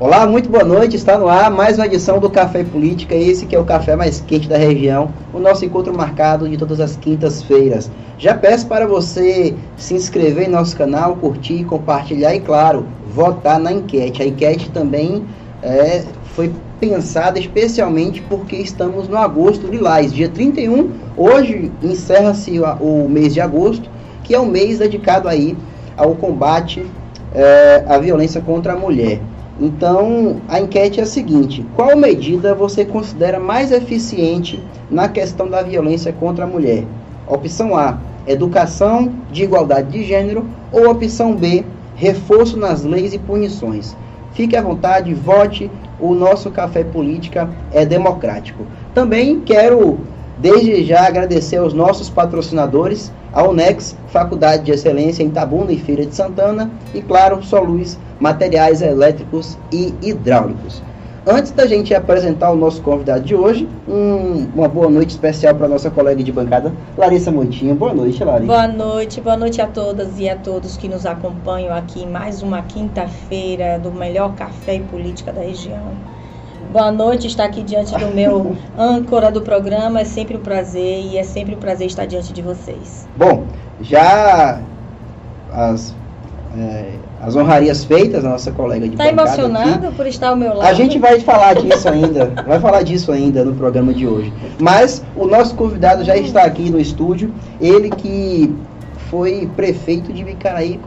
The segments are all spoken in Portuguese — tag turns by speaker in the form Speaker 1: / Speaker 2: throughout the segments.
Speaker 1: Olá, muito boa noite. Está no ar mais uma edição do Café Política. Esse que é o café mais quente da região. O nosso encontro marcado de todas as quintas-feiras. Já peço para você se inscrever em nosso canal, curtir, compartilhar e, claro, votar na enquete. A enquete também é, foi pensada especialmente porque estamos no agosto lilás, dia 31. Hoje encerra-se o mês de agosto, que é o mês dedicado aí ao combate é, à violência contra a mulher. Então, a enquete é a seguinte: qual medida você considera mais eficiente na questão da violência contra a mulher? Opção A: educação de igualdade de gênero. Ou opção B: reforço nas leis e punições. Fique à vontade, vote. O nosso café política é democrático. Também quero, desde já, agradecer aos nossos patrocinadores, a UNEX, Faculdade de Excelência em Tabuna e Feira de Santana, e, claro, Soluz materiais elétricos e hidráulicos. Antes da gente apresentar o nosso convidado de hoje, um, uma boa noite especial para nossa colega de bancada, Larissa Moitinho. Boa noite, Larissa.
Speaker 2: Boa noite, boa noite a todas e a todos que nos acompanham aqui em mais uma quinta-feira do melhor café e política da região. Boa noite, estar aqui diante do meu âncora do programa. É sempre um prazer e é sempre um prazer estar diante de vocês.
Speaker 1: Bom, já as é, as honrarias feitas, a nossa colega de
Speaker 2: Está emocionado aqui. por estar ao meu lado?
Speaker 1: A gente vai falar disso ainda, vai falar disso ainda no programa de hoje. Mas o nosso convidado já está aqui no estúdio, ele que foi prefeito de Vicaraí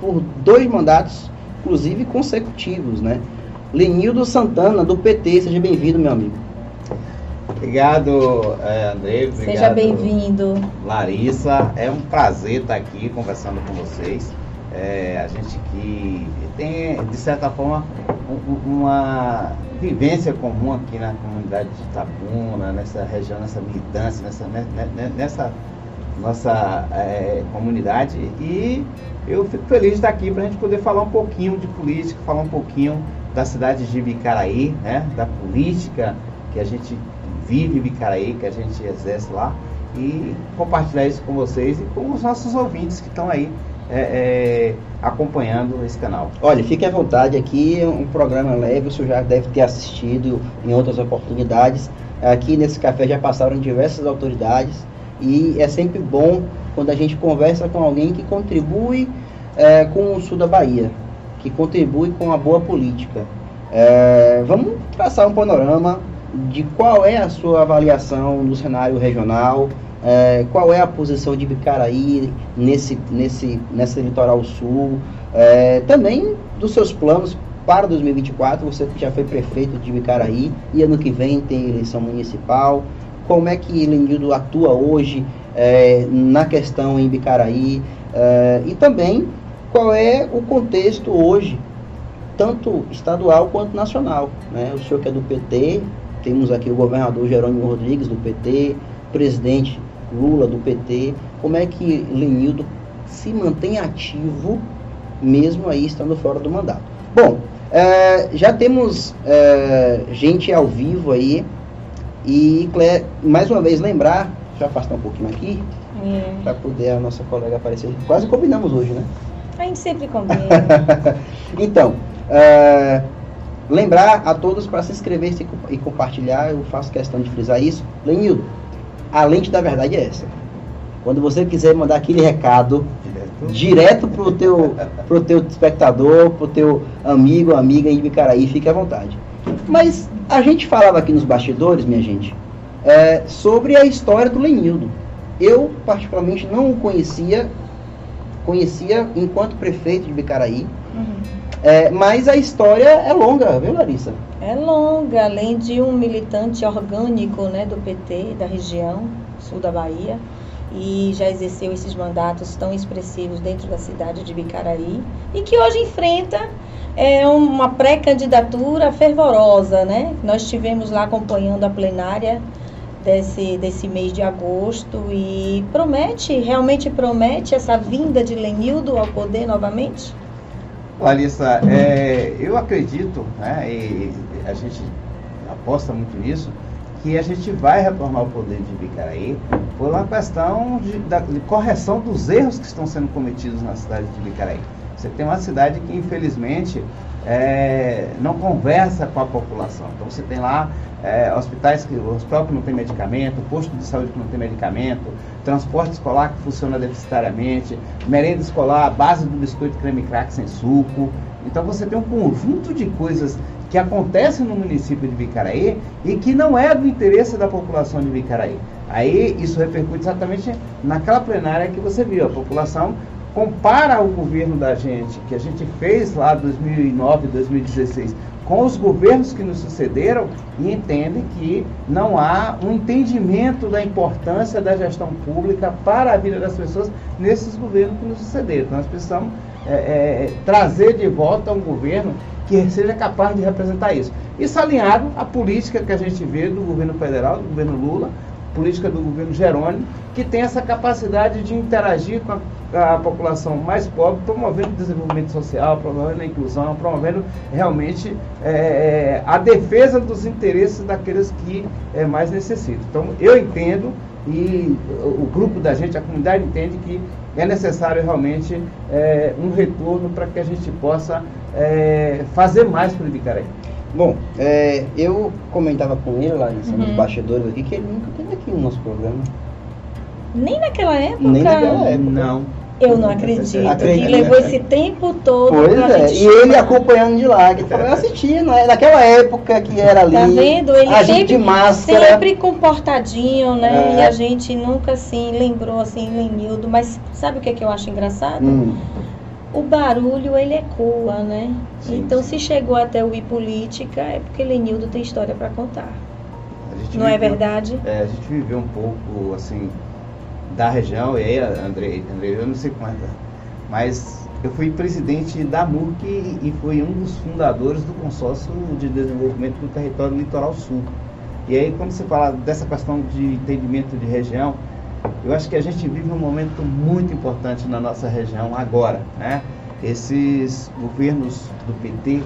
Speaker 1: por dois mandatos, inclusive consecutivos, né? Lenildo Santana, do PT, seja bem-vindo, meu amigo.
Speaker 3: Obrigado, é, André. Obrigado,
Speaker 2: seja bem-vindo.
Speaker 3: Larissa, é um prazer estar aqui conversando com vocês. É, a gente que tem, de certa forma, um, uma vivência comum aqui na comunidade de Itabuna, nessa região, nessa militância, nessa, né, né, né, nessa nossa é, comunidade. E eu fico feliz de estar aqui para a gente poder falar um pouquinho de política, falar um pouquinho da cidade de Vicaraí, né, da política que a gente vive em Vicaraí, que a gente exerce lá, e compartilhar isso com vocês e com os nossos ouvintes que estão aí é, é, acompanhando esse canal.
Speaker 1: Olha, fique à vontade aqui, é um programa leve, o senhor já deve ter assistido em outras oportunidades. Aqui nesse café já passaram diversas autoridades e é sempre bom quando a gente conversa com alguém que contribui é, com o sul da Bahia, que contribui com a boa política. É, vamos traçar um panorama de qual é a sua avaliação do cenário regional, é, qual é a posição de Bicaraí nesse, nesse, nessa litoral sul, é, também dos seus planos para 2024, você que já foi prefeito de Bicaraí e ano que vem tem eleição municipal, como é que Lenildo atua hoje é, na questão em Bicaraí é, e também qual é o contexto hoje, tanto estadual quanto nacional. Né? O senhor que é do PT, temos aqui o governador Jerônimo Rodrigues do PT, presidente Lula, do PT, como é que Lenildo se mantém ativo mesmo aí estando fora do mandato. Bom, é, já temos é, gente ao vivo aí e mais uma vez lembrar, deixa eu afastar um pouquinho aqui, é. para poder a nossa colega aparecer. Quase combinamos hoje, né?
Speaker 2: A gente sempre combina.
Speaker 1: então, é, lembrar a todos para se inscrever e compartilhar, eu faço questão de frisar isso. Lenildo, a lente da verdade é essa. Quando você quiser mandar aquele recado direto pro teu, pro teu espectador, pro teu amigo, amiga em Bicaraí, fique à vontade. Mas a gente falava aqui nos bastidores, minha gente, é, sobre a história do Lenildo. Eu, particularmente, não o conhecia, conhecia enquanto prefeito de Bicaraí, uhum. É, mas a história é longa, viu, Larissa?
Speaker 2: É longa, além de um militante orgânico né, do PT da região sul da Bahia e já exerceu esses mandatos tão expressivos dentro da cidade de Bicaraí e que hoje enfrenta é, uma pré-candidatura fervorosa, né? Nós estivemos lá acompanhando a plenária desse, desse mês de agosto e promete, realmente promete essa vinda de Lenildo ao poder novamente?
Speaker 3: Larissa, é, eu acredito, né, e a gente aposta muito nisso, que a gente vai retornar ao poder de Bicaraí por uma questão de, da, de correção dos erros que estão sendo cometidos na cidade de Bicaraí. Você tem uma cidade que, infelizmente, é, não conversa com a população. Então você tem lá é, hospitais que os próprios não têm medicamento, posto de saúde que não tem medicamento, transporte escolar que funciona deficitariamente, merenda escolar, base do biscoito creme crack sem suco. Então você tem um conjunto de coisas que acontecem no município de Vicaraí e que não é do interesse da população de Vicaraí. Aí isso repercute exatamente naquela plenária que você viu. A população compara o governo da gente, que a gente fez lá 2009, 2016, com os governos que nos sucederam e entende que não há um entendimento da importância da gestão pública para a vida das pessoas nesses governos que nos sucederam. Então nós precisamos é, é, trazer de volta um governo que seja capaz de representar isso. Isso alinhado à política que a gente vê do governo federal, do governo Lula, política do governo Jerônimo, que tem essa capacidade de interagir com a, a população mais pobre, promovendo o desenvolvimento social, promovendo a inclusão, promovendo realmente é, é, a defesa dos interesses daqueles que é, mais necessitam. Então, eu entendo e o grupo da gente, a comunidade entende que é necessário realmente é, um retorno para que a gente possa é, fazer mais para o Ibicaraí.
Speaker 1: Bom, é, eu comentava com ele lá nos uhum. bastidores aqui que ele nunca teve aqui no nosso programa.
Speaker 2: Nem naquela época?
Speaker 1: Nem naquela época.
Speaker 3: Não.
Speaker 2: Eu não acredito, acredito que levou esse tempo todo
Speaker 1: pois é. E ele acompanhando de lá, que falou, eu assisti, né? naquela época que era ali.
Speaker 2: Tá vendo? Ele
Speaker 1: a
Speaker 2: sempre,
Speaker 1: gente de máscara.
Speaker 2: sempre comportadinho, né? É. E a gente nunca assim lembrou assim, Lenildo. Mas sabe o que, é que eu acho engraçado?
Speaker 1: Hum
Speaker 2: o barulho ele ecoa, né? Sim, então sim. se chegou até o Política é porque Lenildo tem história para contar. Não é viveu, é verdade?
Speaker 3: É, a gente viveu um pouco assim da região, e aí, André, André eu não sei quanto, mas eu fui presidente da MUC e fui um dos fundadores do consórcio de desenvolvimento do território litoral sul. E aí, quando você fala dessa questão de entendimento de região, eu acho que a gente vive um momento muito importante na nossa região agora, né? Esses governos do PT,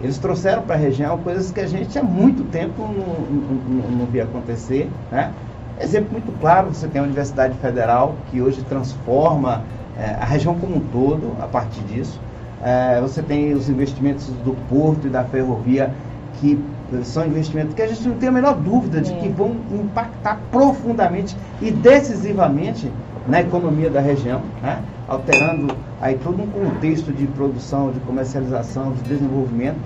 Speaker 3: eles trouxeram para a região coisas que a gente há muito tempo não, não, não via acontecer, né? Exemplo muito claro, você tem a Universidade Federal, que hoje transforma é, a região como um todo a partir disso. É, você tem os investimentos do porto e da ferrovia, que são investimentos que a gente não tem a menor dúvida de é. que vão impactar profundamente e decisivamente na economia da região, né? alterando aí todo um contexto de produção, de comercialização, de desenvolvimento.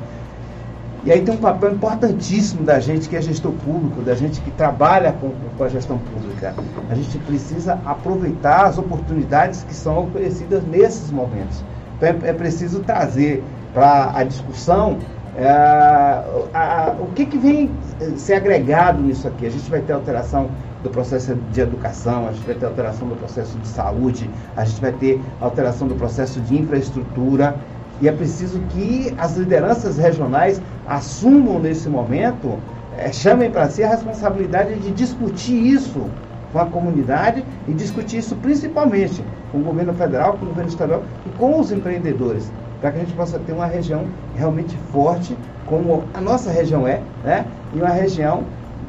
Speaker 3: E aí tem um papel importantíssimo da gente que é gestor público, da gente que trabalha com, com a gestão pública. A gente precisa aproveitar as oportunidades que são oferecidas nesses momentos. Então é, é preciso trazer para a discussão é, a, o que, que vem ser agregado nisso aqui? A gente vai ter alteração do processo de educação, a gente vai ter alteração do processo de saúde, a gente vai ter alteração do processo de infraestrutura. E é preciso que as lideranças regionais assumam nesse momento, é, chamem para si a responsabilidade de discutir isso com a comunidade e discutir isso principalmente com o governo federal, com o governo estadual e com os empreendedores para que a gente possa ter uma região realmente forte, como a nossa região é, né? e uma região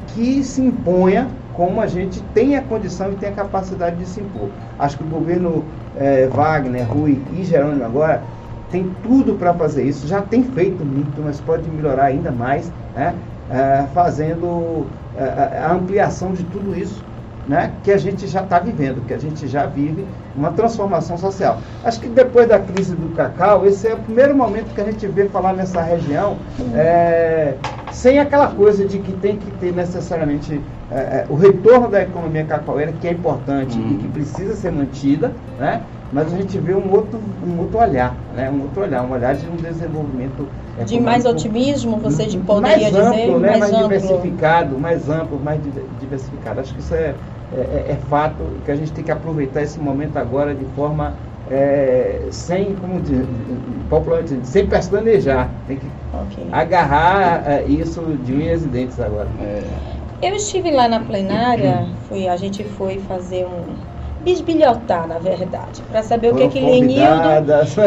Speaker 3: que se imponha como a gente tem a condição e tem a capacidade de se impor. Acho que o governo é, Wagner, Rui e Jerônimo agora tem tudo para fazer isso, já tem feito muito, mas pode melhorar ainda mais, né? É, fazendo é, a ampliação de tudo isso né, que a gente já está vivendo, que a gente já vive uma transformação social. Acho que depois da crise do cacau, esse é o primeiro momento que a gente vê falar nessa região, é, sem aquela coisa de que tem que ter necessariamente é, é o retorno da economia cacaueira, que é importante e que precisa ser mantida, né? Mas a gente vê um outro, um outro olhar, né? um outro olhar, um olhar de um desenvolvimento
Speaker 2: de mais otimismo, você poderia
Speaker 3: mais amplo,
Speaker 2: dizer?
Speaker 3: Né? Mais, mais amplo. diversificado, mais amplo, mais diversificado. Acho que isso é, é, é, é fato que a gente tem que aproveitar esse momento agora de forma é, sem, como diz, popularmente, sem pestanejar. Tem que okay. agarrar é, isso de unhas e dentes agora.
Speaker 2: É. Eu estive lá na plenária, fui, a gente foi fazer um bisbilhotar, na verdade, para saber o que, que Lenildo,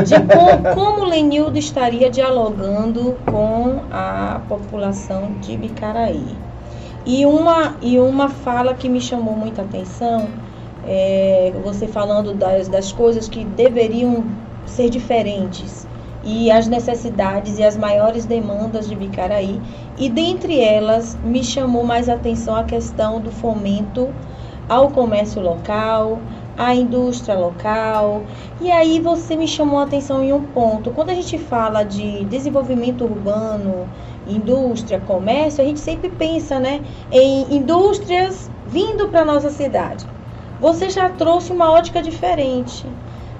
Speaker 2: de como, como Lenildo estaria dialogando com a população de Bicaraí. E uma, e uma fala que me chamou muita atenção, é, você falando das, das coisas que deveriam ser diferentes e as necessidades e as maiores demandas de Bicaraí. E dentre elas, me chamou mais atenção a questão do fomento ao comércio local, à indústria local. E aí você me chamou a atenção em um ponto. Quando a gente fala de desenvolvimento urbano, indústria, comércio, a gente sempre pensa né, em indústrias vindo para nossa cidade. Você já trouxe uma ótica diferente.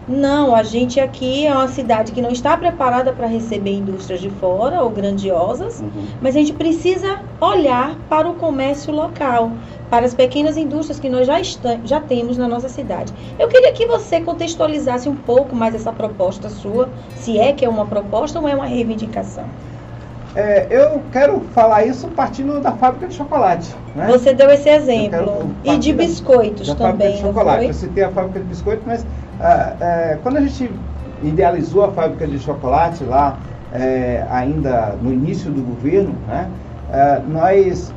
Speaker 2: Não, a gente aqui é uma cidade que não está preparada para receber indústrias de fora ou grandiosas, uhum. mas a gente precisa olhar para o comércio local, para as pequenas indústrias que nós já, está, já temos na nossa cidade. Eu queria que você contextualizasse um pouco mais essa proposta sua, se é que é uma proposta ou é uma reivindicação.
Speaker 3: É, eu quero falar isso partindo da fábrica de chocolate.
Speaker 2: Né? Você deu esse exemplo. E de biscoitos da, da também.
Speaker 3: Fábrica de chocolate. Eu citei a fábrica de biscoito, mas ah, é, quando a gente idealizou a fábrica de chocolate lá, é, ainda no início do governo, né, é, nós,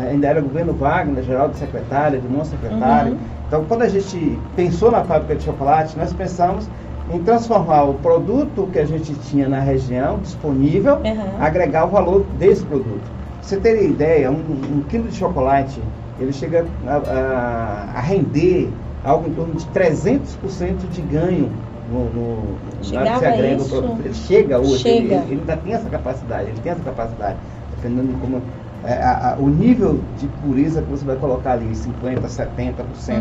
Speaker 3: é, ainda era governo Wagner, Geraldo secretário, Edmond secretário. Uhum. Então, quando a gente pensou na fábrica de chocolate, nós pensamos em transformar o produto que a gente tinha na região disponível, uhum. agregar o valor desse produto. você ter ideia, um, um, quilo de chocolate, ele chega a, a, a render algo em torno de 300% de ganho no, no,
Speaker 2: na que se agrega
Speaker 3: o produto. Ele chega hoje, chega. Ele, ele, ainda tem essa capacidade, ele tem essa capacidade, dependendo de como. É, a, a, o nível de pureza que você vai colocar ali, 50%, 70%,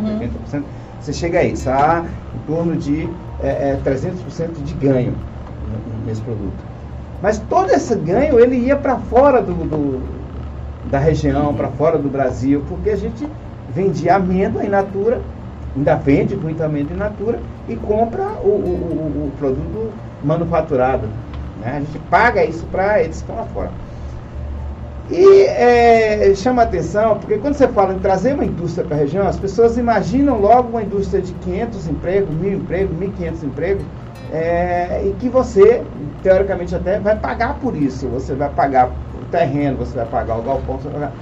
Speaker 3: uhum. 80%, você chega a isso, a em torno de é, é, 300% de ganho nesse produto. Mas todo esse ganho ele ia para fora do, do, da região, para fora do Brasil, porque a gente vendia amêndoa in natura ainda vende entamento in natura e compra o, o, o, produto manufaturado. Né? A gente paga isso para eles que estão lá fora. E é, chama atenção, porque quando você fala em trazer uma indústria para a região, as pessoas imaginam logo uma indústria de 500 empregos, mil empregos, 1.500 empregos, é, e que você, teoricamente até, vai pagar por isso. Você vai pagar o terreno, você vai pagar o galpão. Pagar...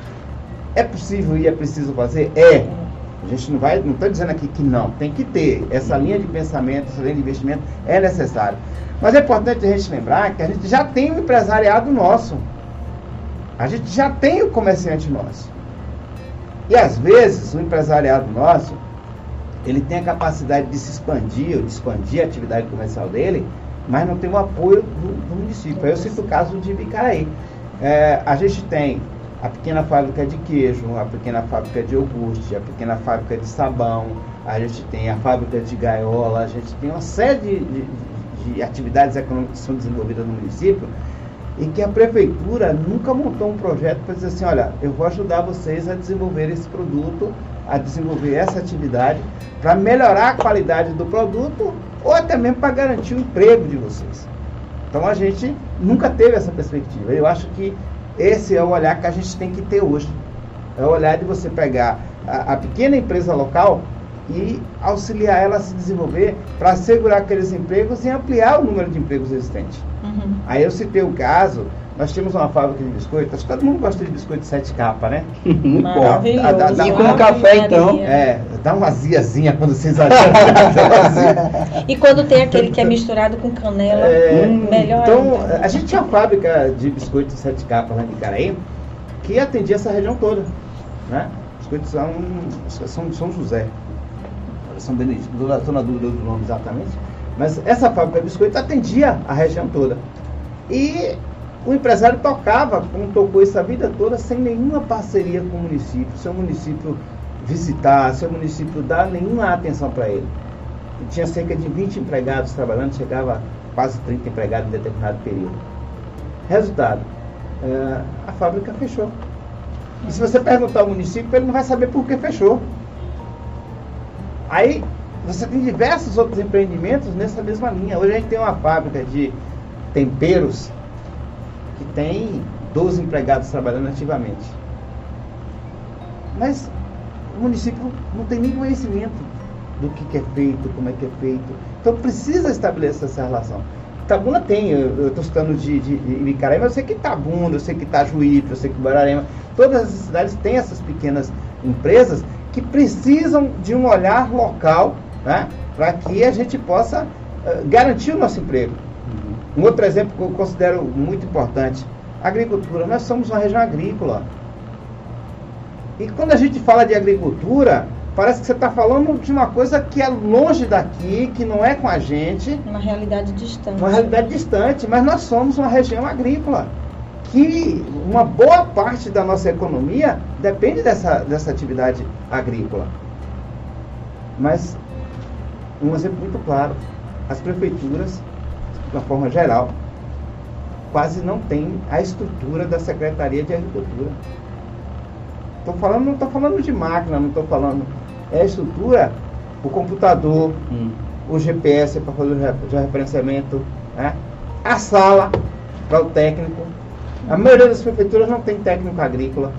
Speaker 3: É possível e é preciso fazer? É. A gente não vai, não está dizendo aqui que não, tem que ter essa linha de pensamento, essa linha de investimento é necessário. Mas é importante a gente lembrar que a gente já tem o empresariado nosso. A gente já tem o comerciante nosso. E às vezes o empresariado nosso, ele tem a capacidade de se expandir, ou de expandir a atividade comercial dele, mas não tem o apoio do, do município. Eu cito o caso de Vicaraí. É, a gente tem a pequena fábrica de queijo, a pequena fábrica de iogurte, a pequena fábrica de sabão, a gente tem a fábrica de gaiola, a gente tem uma série de, de, de atividades econômicas que são desenvolvidas no município e que a prefeitura nunca montou um projeto para dizer assim, olha, eu vou ajudar vocês a desenvolver esse produto, a desenvolver essa atividade, para melhorar a qualidade do produto ou até mesmo para garantir o emprego de vocês. Então a gente nunca teve essa perspectiva. Eu acho que esse é o olhar que a gente tem que ter hoje. É o olhar de você pegar a, a pequena empresa local e auxiliar ela a se desenvolver para assegurar aqueles empregos e ampliar o número de empregos existentes. Uhum. Aí eu citei o caso, nós tínhamos uma fábrica de biscoito, acho que todo mundo gosta de biscoito de sete capa, né?
Speaker 2: Muito bom.
Speaker 1: Dá, dá, dá, e com café então.
Speaker 3: É, dá uma aziazinha quando você exagera.
Speaker 2: e quando tem aquele que é misturado com canela, é, hum, melhor
Speaker 3: Então, ainda. a gente tinha uma fábrica de biscoito de sete capas lá em Caraí, que atendia essa região toda. Né? Biscoitos são, são São José. São Benedito, estou na dúvida do nome exatamente. Mas essa fábrica de biscoito atendia a região toda. E o empresário tocava, como tocou isso a vida toda, sem nenhuma parceria com o município, sem o município visitar, sem o município dar nenhuma atenção para ele. E tinha cerca de 20 empregados trabalhando, chegava quase 30 empregados em determinado período. Resultado, é, a fábrica fechou. E se você perguntar ao município, ele não vai saber por que fechou. Aí você tem diversos outros empreendimentos nessa mesma linha. Hoje a gente tem uma fábrica de temperos tem 12 empregados trabalhando ativamente. Mas o município não tem nem conhecimento do que, que é feito, como é que é feito. Então precisa estabelecer essa relação. Tabuna tem, eu estou citando de, de, de Icaraí, mas eu sei que Tabuna, eu sei que Itajuípe, eu sei que Bararema, todas as cidades têm essas pequenas empresas que precisam de um olhar local né, para que a gente possa uh, garantir o nosso emprego. Um outro exemplo que eu considero muito importante, agricultura. Nós somos uma região agrícola. E quando a gente fala de agricultura, parece que você está falando de uma coisa que é longe daqui, que não é com a gente.
Speaker 2: Uma realidade distante.
Speaker 3: Uma realidade distante, mas nós somos uma região agrícola. Que uma boa parte da nossa economia depende dessa, dessa atividade agrícola. Mas, um exemplo muito claro, as prefeituras, de uma forma geral, quase não têm a estrutura da Secretaria de Agricultura. Tô falando, não estou falando de máquina, não estou falando. É a estrutura, o computador, hum. o GPS para fazer o referenciamento, né? a sala para o técnico. A maioria das prefeituras não tem técnico agrícola.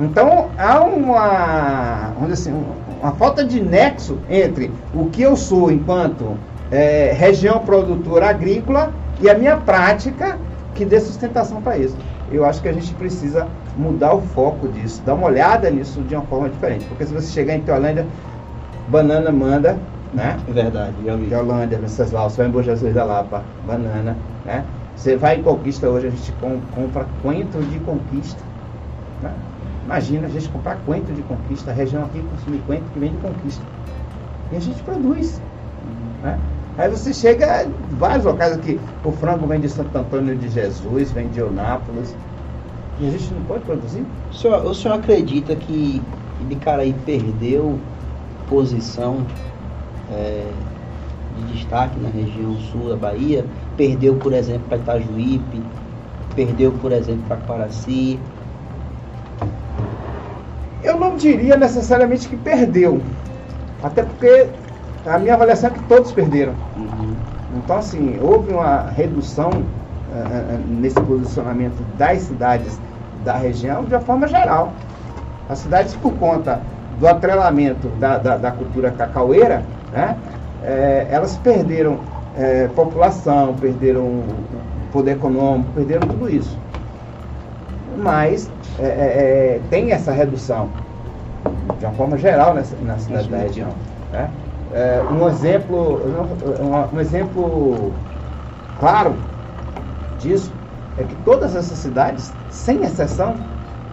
Speaker 3: Então há uma, vamos dizer assim, uma falta de nexo entre o que eu sou enquanto é, região produtora agrícola e a minha prática que dê sustentação para isso. Eu acho que a gente precisa mudar o foco disso, dar uma olhada nisso de uma forma diferente. Porque se você chegar em Teolândia, banana manda, né?
Speaker 1: É verdade,
Speaker 3: eu vi. Teolândia, Venceslau, você vai em Bom Jesus da Lapa, banana, né? Você vai em Conquista hoje, a gente compra coentro de conquista. Né? Imagina a gente comprar coentro de conquista, a região aqui consumir coentro que vem de conquista. E a gente produz. Né? Aí você chega em vários locais aqui. O frango vem de Santo Antônio de Jesus, vem de Eunápolis. E a gente não pode produzir?
Speaker 1: O senhor, o senhor acredita que Ibicaraí perdeu posição é, de destaque na região sul da Bahia? Perdeu, por exemplo, para Itajuípe, perdeu, por exemplo, para Quaraci,
Speaker 3: eu não diria necessariamente que perdeu. Até porque a minha avaliação é que todos perderam. Uhum. Então, assim, houve uma redução uh, nesse posicionamento das cidades da região de uma forma geral. As cidades, por conta do atrelamento da, da, da cultura cacaueira, né, é, elas perderam é, população, perderam poder econômico, perderam tudo isso. Mas é, tem essa redução, de uma forma geral, nessa, na cidade da região. Né? É, um, exemplo, um, exemplo claro disso é que todas essas cidades, sem exceção,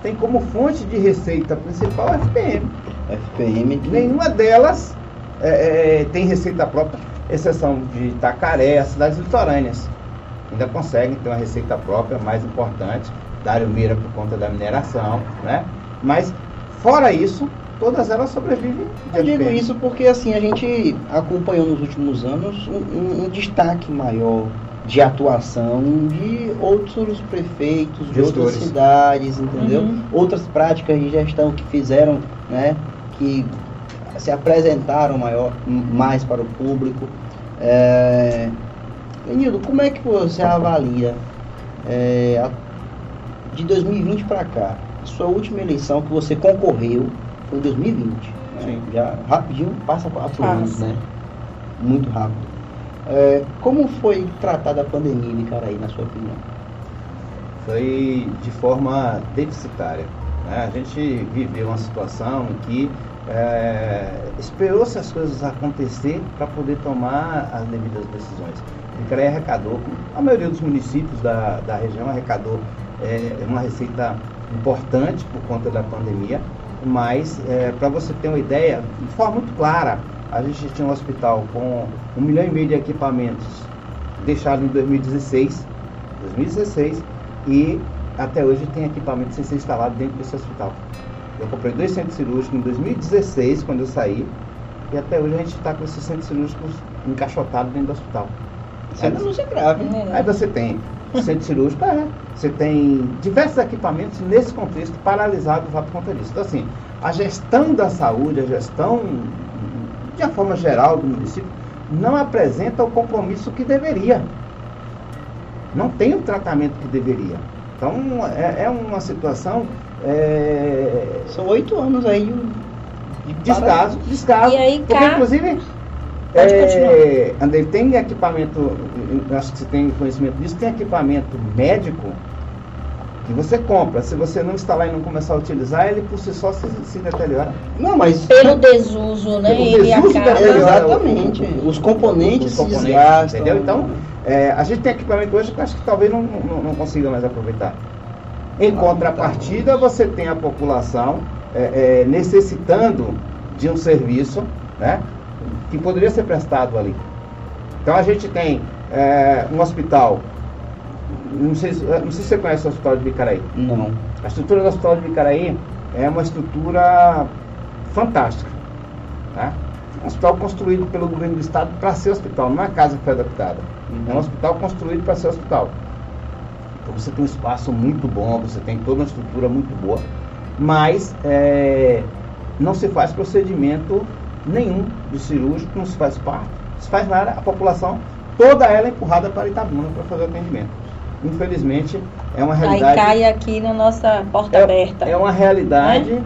Speaker 3: têm como fonte de receita principal a FPM. FPM que... Nenhuma delas é, é, tem receita própria, exceção de Itacaré, as cidades litorâneas. Ainda conseguem ter uma receita própria mais importante, Dário Mira por conta da mineração, né? Mas, fora isso, todas elas sobrevivem.
Speaker 1: Eu digo isso porque assim a gente acompanhou nos últimos anos um, um, destaque maior de atuação de outros prefeitos, de Gestores. outras cidades, entendeu? Uhum. Outras práticas de gestão que fizeram, né? Que se apresentaram maior, mais para o público. É... Lenildo, como é que você avalia é, a de 2020 para cá, a sua última eleição que você concorreu foi em 2020. Né? Já rapidinho passa quatro anos, né? Muito rápido. É, como foi tratada a pandemia em Icaraí, na sua opinião?
Speaker 4: Foi de forma deficitária. Né? A gente viveu uma situação em que é, esperou-se as coisas acontecer para poder tomar as devidas decisões. Icaraí arrecadou, a maioria dos municípios da, da região arrecadou é uma receita importante por conta da pandemia, mas é, para você ter uma ideia, de forma muito clara, a gente tinha um hospital com um milhão e meio de equipamentos deixado em 2016, 2016 e até hoje tem equipamento sem ser instalado dentro desse hospital. Eu comprei dois centros cirúrgicos em 2016, quando eu saí, e até hoje a gente está com esses centros cirúrgicos encaixotados dentro do hospital.
Speaker 1: Isso ainda não se grave.
Speaker 3: Né? Aí você tem centro cirúrgico, é. Você tem diversos equipamentos nesse contexto paralisados lá por conta disso. Então, assim, a gestão da saúde, a gestão, de uma forma geral, do município, não apresenta o compromisso que deveria. Não tem o tratamento que deveria. Então, é, é uma situação. É...
Speaker 1: São oito anos aí
Speaker 3: de descaso, descaso.
Speaker 2: E aí,
Speaker 3: porque, inclusive, Pode é, Andrei, tem equipamento, acho que você tem conhecimento disso, tem equipamento médico que você compra. Se você não instalar e não começar a utilizar, ele por si só se, se deteriora.
Speaker 2: Não, mas pelo desuso, né?
Speaker 3: Pelo ele desuso acaba...
Speaker 1: Exatamente. Os componentes, Os componentes se desgastam.
Speaker 3: Entendeu? Então, é, a gente tem equipamento hoje que acho que talvez não, não, não consiga mais aproveitar. Em contrapartida, você tem a população é, é, necessitando de um serviço né, que poderia ser prestado ali. Então a gente tem é, um hospital não sei, não sei se você conhece o Hospital de Bicaraí.
Speaker 1: Não.
Speaker 3: A estrutura do Hospital de Bicaraí é uma estrutura fantástica. Tá? Um hospital construído pelo governo do estado para ser hospital, não é uma casa que foi adaptada. Uhum. É um hospital construído para ser hospital. Então você tem um espaço muito bom, você tem toda uma estrutura muito boa, mas é, não se faz procedimento nenhum de cirúrgico, não se faz parto, não se faz nada, a população toda ela é empurrada para Itabuna para fazer atendimento infelizmente, é uma realidade.
Speaker 2: Aí cai aqui na nossa porta é, aberta.
Speaker 3: É uma realidade é?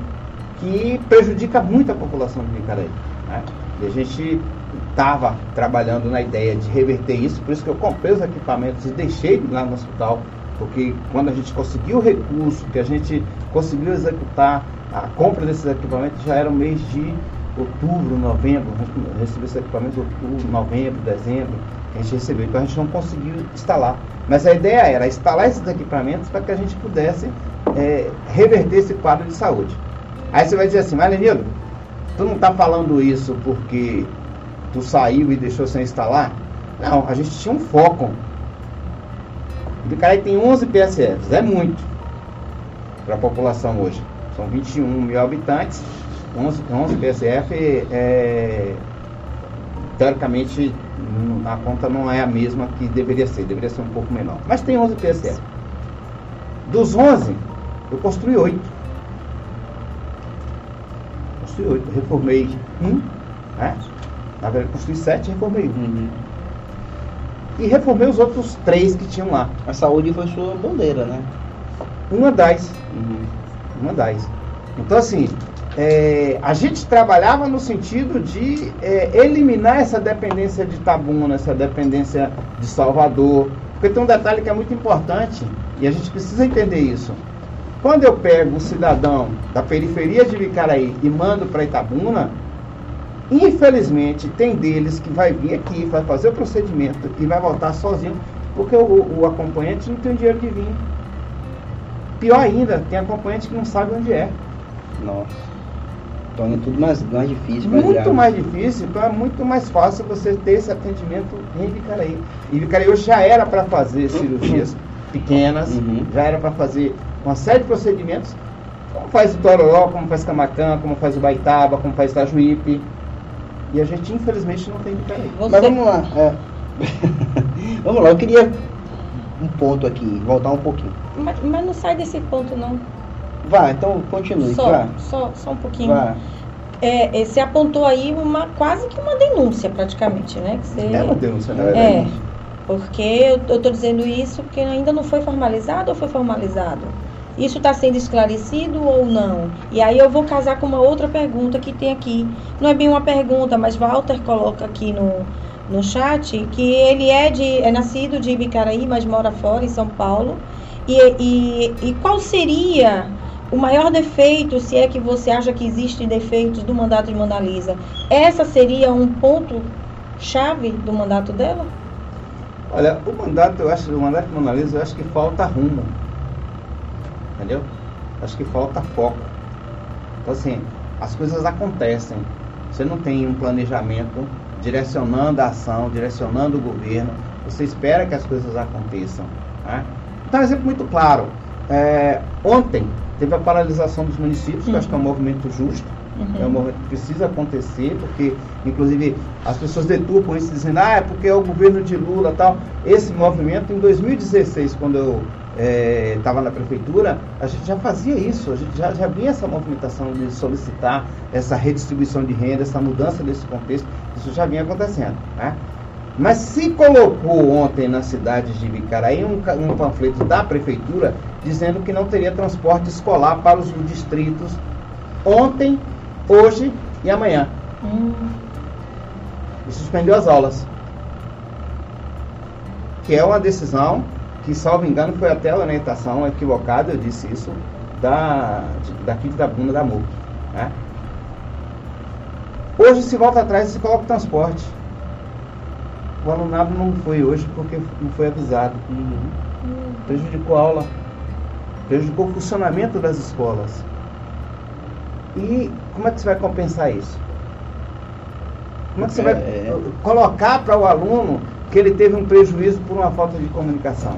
Speaker 3: que prejudica muito a população de Vicaraí. Né? E a gente estava trabalhando na ideia de reverter isso, por isso que eu comprei os equipamentos e deixei lá no hospital, porque quando a gente conseguiu o recurso, que a gente conseguiu executar a compra desses equipamentos, já era o mês de outubro, novembro, recebi esses equipamentos outubro, novembro, dezembro, a gente recebeu. Então a gente não conseguiu instalar. Mas a ideia era instalar esses equipamentos para que a gente pudesse é, reverter esse quadro de saúde. Aí você vai dizer assim, mas Lenildo, tu não está falando isso porque tu saiu e deixou sem instalar? Não, a gente tinha um foco. O Bicaraí tem 11 PSFs, é muito para a população hoje. São 21 mil habitantes, 11, 11 PSF é, teoricamente a conta não é a mesma que deveria ser, deveria ser um pouco menor. Mas tem 11 PSF. Dos 11, eu construí 8. Construí 8. Reformei um, né? Na verdade, construí 7 e reformei um. Uhum. E reformei os outros 3 que tinham lá.
Speaker 1: A saúde foi sua bandeira, né?
Speaker 3: Uma das. Uhum. Uma das. Então, assim, é, a gente trabalhava no sentido de é, eliminar essa dependência de Tabuna, essa dependência de Salvador. Porque tem um detalhe que é muito importante e a gente precisa entender isso. Quando eu pego um cidadão da periferia de Vicaraí e mando para Itabuna, infelizmente tem deles que vai vir aqui, vai fazer o procedimento e vai voltar sozinho, porque o, o acompanhante não tem dinheiro de vir. Pior ainda, tem acompanhante que não sabe onde é.
Speaker 1: Nossa torna tudo mais, mais difícil.
Speaker 3: Mais muito grave. mais difícil, então é muito mais fácil você ter esse atendimento em Vicaraí. E Vicaraí hoje já era para fazer cirurgias pequenas, uhum. já era para fazer uma série de procedimentos, como faz o Tororó, como faz Camacã, como faz o Baitaba, como faz o Itajuípe. E a gente infelizmente não tem Vicaraí.
Speaker 1: Você... Mas vamos lá. É. vamos lá, eu queria um ponto aqui, voltar um pouquinho.
Speaker 2: Mas, mas não sai desse ponto não.
Speaker 1: Vá, então continue.
Speaker 2: Só, vá. só, só um pouquinho. Vá. É, é, você apontou aí uma quase que uma denúncia praticamente, né? Que você,
Speaker 3: é uma denúncia,
Speaker 2: né? É, porque eu estou dizendo isso porque ainda não foi formalizado ou foi formalizado? Isso está sendo esclarecido ou não? E aí eu vou casar com uma outra pergunta que tem aqui. Não é bem uma pergunta, mas Walter coloca aqui no, no chat que ele é, de, é nascido de Ibicaraí, mas mora fora, em São Paulo. E, e, e qual seria o maior defeito, se é que você acha que existem defeitos do mandato de Mona Lisa, essa seria um ponto chave do mandato dela?
Speaker 3: Olha, o mandato, eu acho, o mandato de Mona Lisa, eu acho que falta rumo. Entendeu? Acho que falta foco. Então assim, as coisas acontecem. Você não tem um planejamento direcionando a ação, direcionando o governo. Você espera que as coisas aconteçam. Né? Então, um exemplo muito claro. É, ontem, Teve a paralisação dos municípios, uhum. que eu acho que é um uhum. movimento justo. Uhum. É um movimento que precisa acontecer, porque, inclusive, as pessoas deturpam isso dizendo, ah, é porque é o governo de Lula tal. Esse movimento, em 2016, quando eu estava é, na prefeitura, a gente já fazia isso, a gente já, já vinha essa movimentação de solicitar essa redistribuição de renda, essa mudança desse contexto, isso já vinha acontecendo. Né? Mas se colocou ontem na cidade de Vicaraí um, um panfleto da prefeitura dizendo que não teria transporte escolar para os distritos ontem, hoje e amanhã. Hum. E suspendeu as aulas. Que é uma decisão que, salvo engano, foi até a orientação equivocada, eu disse isso, da, daqui de Itabuna da MUC. Né? Hoje se volta atrás e se coloca o transporte. O alunado não foi hoje porque não foi avisado. Uhum. Prejudicou a aula, prejudicou o funcionamento das escolas. E como é que você vai compensar isso? Como é que você vai é, é. colocar para o aluno que ele teve um prejuízo por uma falta de comunicação?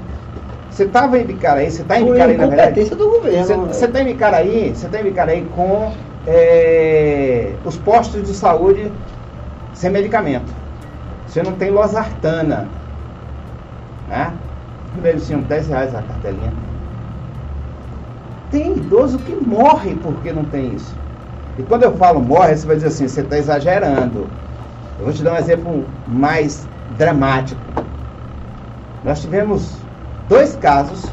Speaker 3: Você estava em Bicaraí, você está em Bicaraí na verdade?
Speaker 1: do governo.
Speaker 3: Você está em Bicaraí, você está em Bicaraí com é, os postos de saúde sem medicamento. Você não tem losartana. Né? Eles tinham 10 reais a cartelinha. Tem idoso que morre porque não tem isso. E quando eu falo morre, você vai dizer assim, você está exagerando. Eu vou te dar um exemplo mais dramático. Nós tivemos dois casos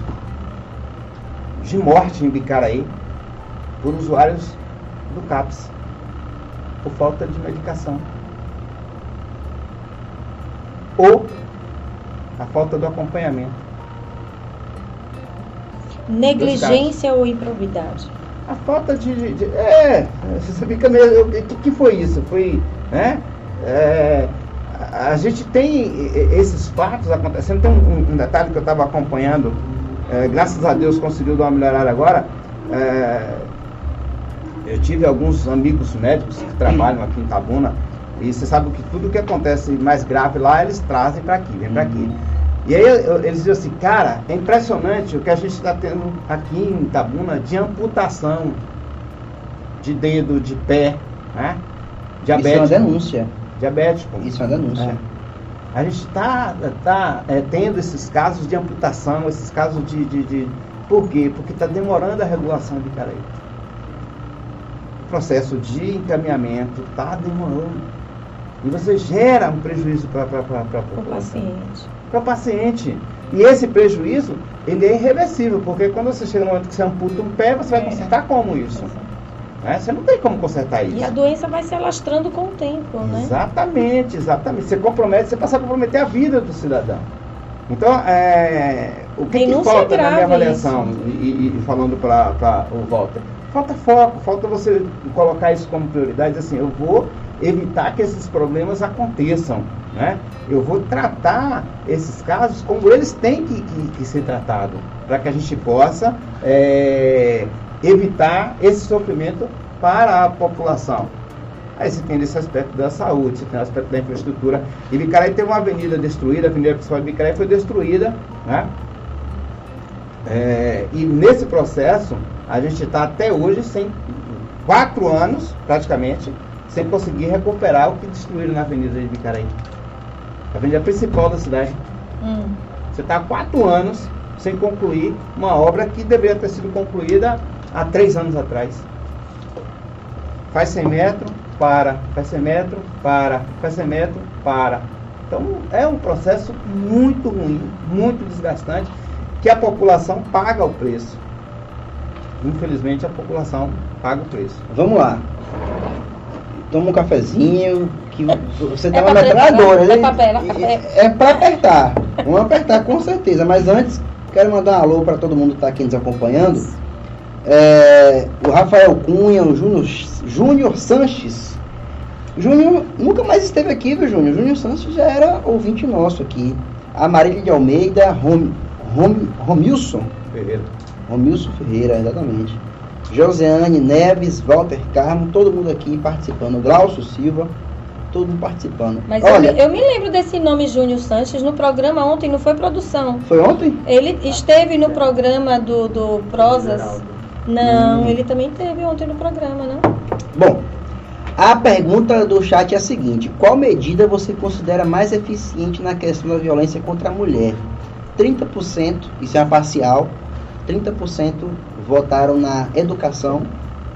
Speaker 3: de morte em Bicaraí por usuários do CAPS, por falta de medicação. Ou a falta do acompanhamento.
Speaker 2: Negligência ou improvidade?
Speaker 3: A falta de. de, de é, você fica meio. O que, que foi isso? Foi. Né? É, a gente tem esses fatos acontecendo. Tem um, um detalhe que eu estava acompanhando, é, graças a Deus conseguiu dar uma melhorada agora. É, eu tive alguns amigos médicos que trabalham aqui em Tabuna, e você sabe que tudo que acontece mais grave lá, eles trazem para aqui, vem para aqui. E aí eles dizem assim, cara, é impressionante o que a gente está tendo aqui em Tabuna de amputação de dedo, de pé, né?
Speaker 1: Diabético. Isso é uma denúncia.
Speaker 3: Diabético.
Speaker 1: Isso é uma denúncia. É.
Speaker 3: A gente está tá, é, tendo esses casos de amputação, esses casos de, de, de... Por quê? Porque está demorando a regulação de Caraí. O processo de encaminhamento está demorando. E você gera um prejuízo para
Speaker 2: o paciente.
Speaker 3: Para o paciente. E esse prejuízo, ele é irreversível, porque quando você chega no momento que você amputa um pé, você vai é. consertar como isso? Né? Você não tem como consertar isso.
Speaker 2: E a doença vai se alastrando com o tempo,
Speaker 3: né? Exatamente, exatamente. Você compromete, você passa a comprometer a vida do cidadão. Então, é, o que, que falta na minha avaliação, e, e, falando para o Walter? Falta foco, falta você colocar isso como prioridade, assim, eu vou evitar que esses problemas aconteçam. Né? Eu vou tratar esses casos como eles têm que, que, que ser tratados, para que a gente possa é, evitar esse sofrimento para a população. Aí você tem esse aspecto da saúde, você tem o aspecto da infraestrutura. E Bicaraí tem uma avenida destruída, a avenida principal de Bicaraí foi destruída. Né? É, e nesse processo, a gente está até hoje, sem quatro anos praticamente, sem conseguir recuperar o que destruíram na Avenida de Bicaraí. A avenida principal da cidade. Hum. Você está há quatro anos sem concluir uma obra que deveria ter sido concluída há três anos atrás. Faz 100 metros, para. Faz 100 metros, para. Faz 100 metros, para. Então é um processo muito ruim, muito desgastante, que a população paga o preço. Infelizmente a população paga o preço.
Speaker 1: Vamos lá toma um cafezinho, que você tem é uma metralhadora. É, é, é para apertar. Vamos apertar com certeza. Mas antes, quero mandar um alô para todo mundo que está aqui nos acompanhando. É, o Rafael Cunha, o Júnior Sanches. Júnior nunca mais esteve aqui, viu, Júnior? Júnior Sanches já era ouvinte nosso aqui. A Marília de Almeida, Rom, Rom, Romilson. Ferreira. Romilson Ferreira, exatamente. Josiane Neves, Walter Carmo, todo mundo aqui participando. Glaucio Silva, todo mundo participando.
Speaker 2: Mas Olha, eu, eu, me lembro desse nome Júnior Sanches no programa ontem, não foi produção.
Speaker 1: Foi ontem?
Speaker 2: Ele esteve no programa do, do Prosas. Não, hum. ele também teve ontem no programa, não?
Speaker 1: Bom, a pergunta do chat é a seguinte: qual medida você considera mais eficiente na questão da violência contra a mulher? 30%, isso é uma parcial, 30% votaram na educação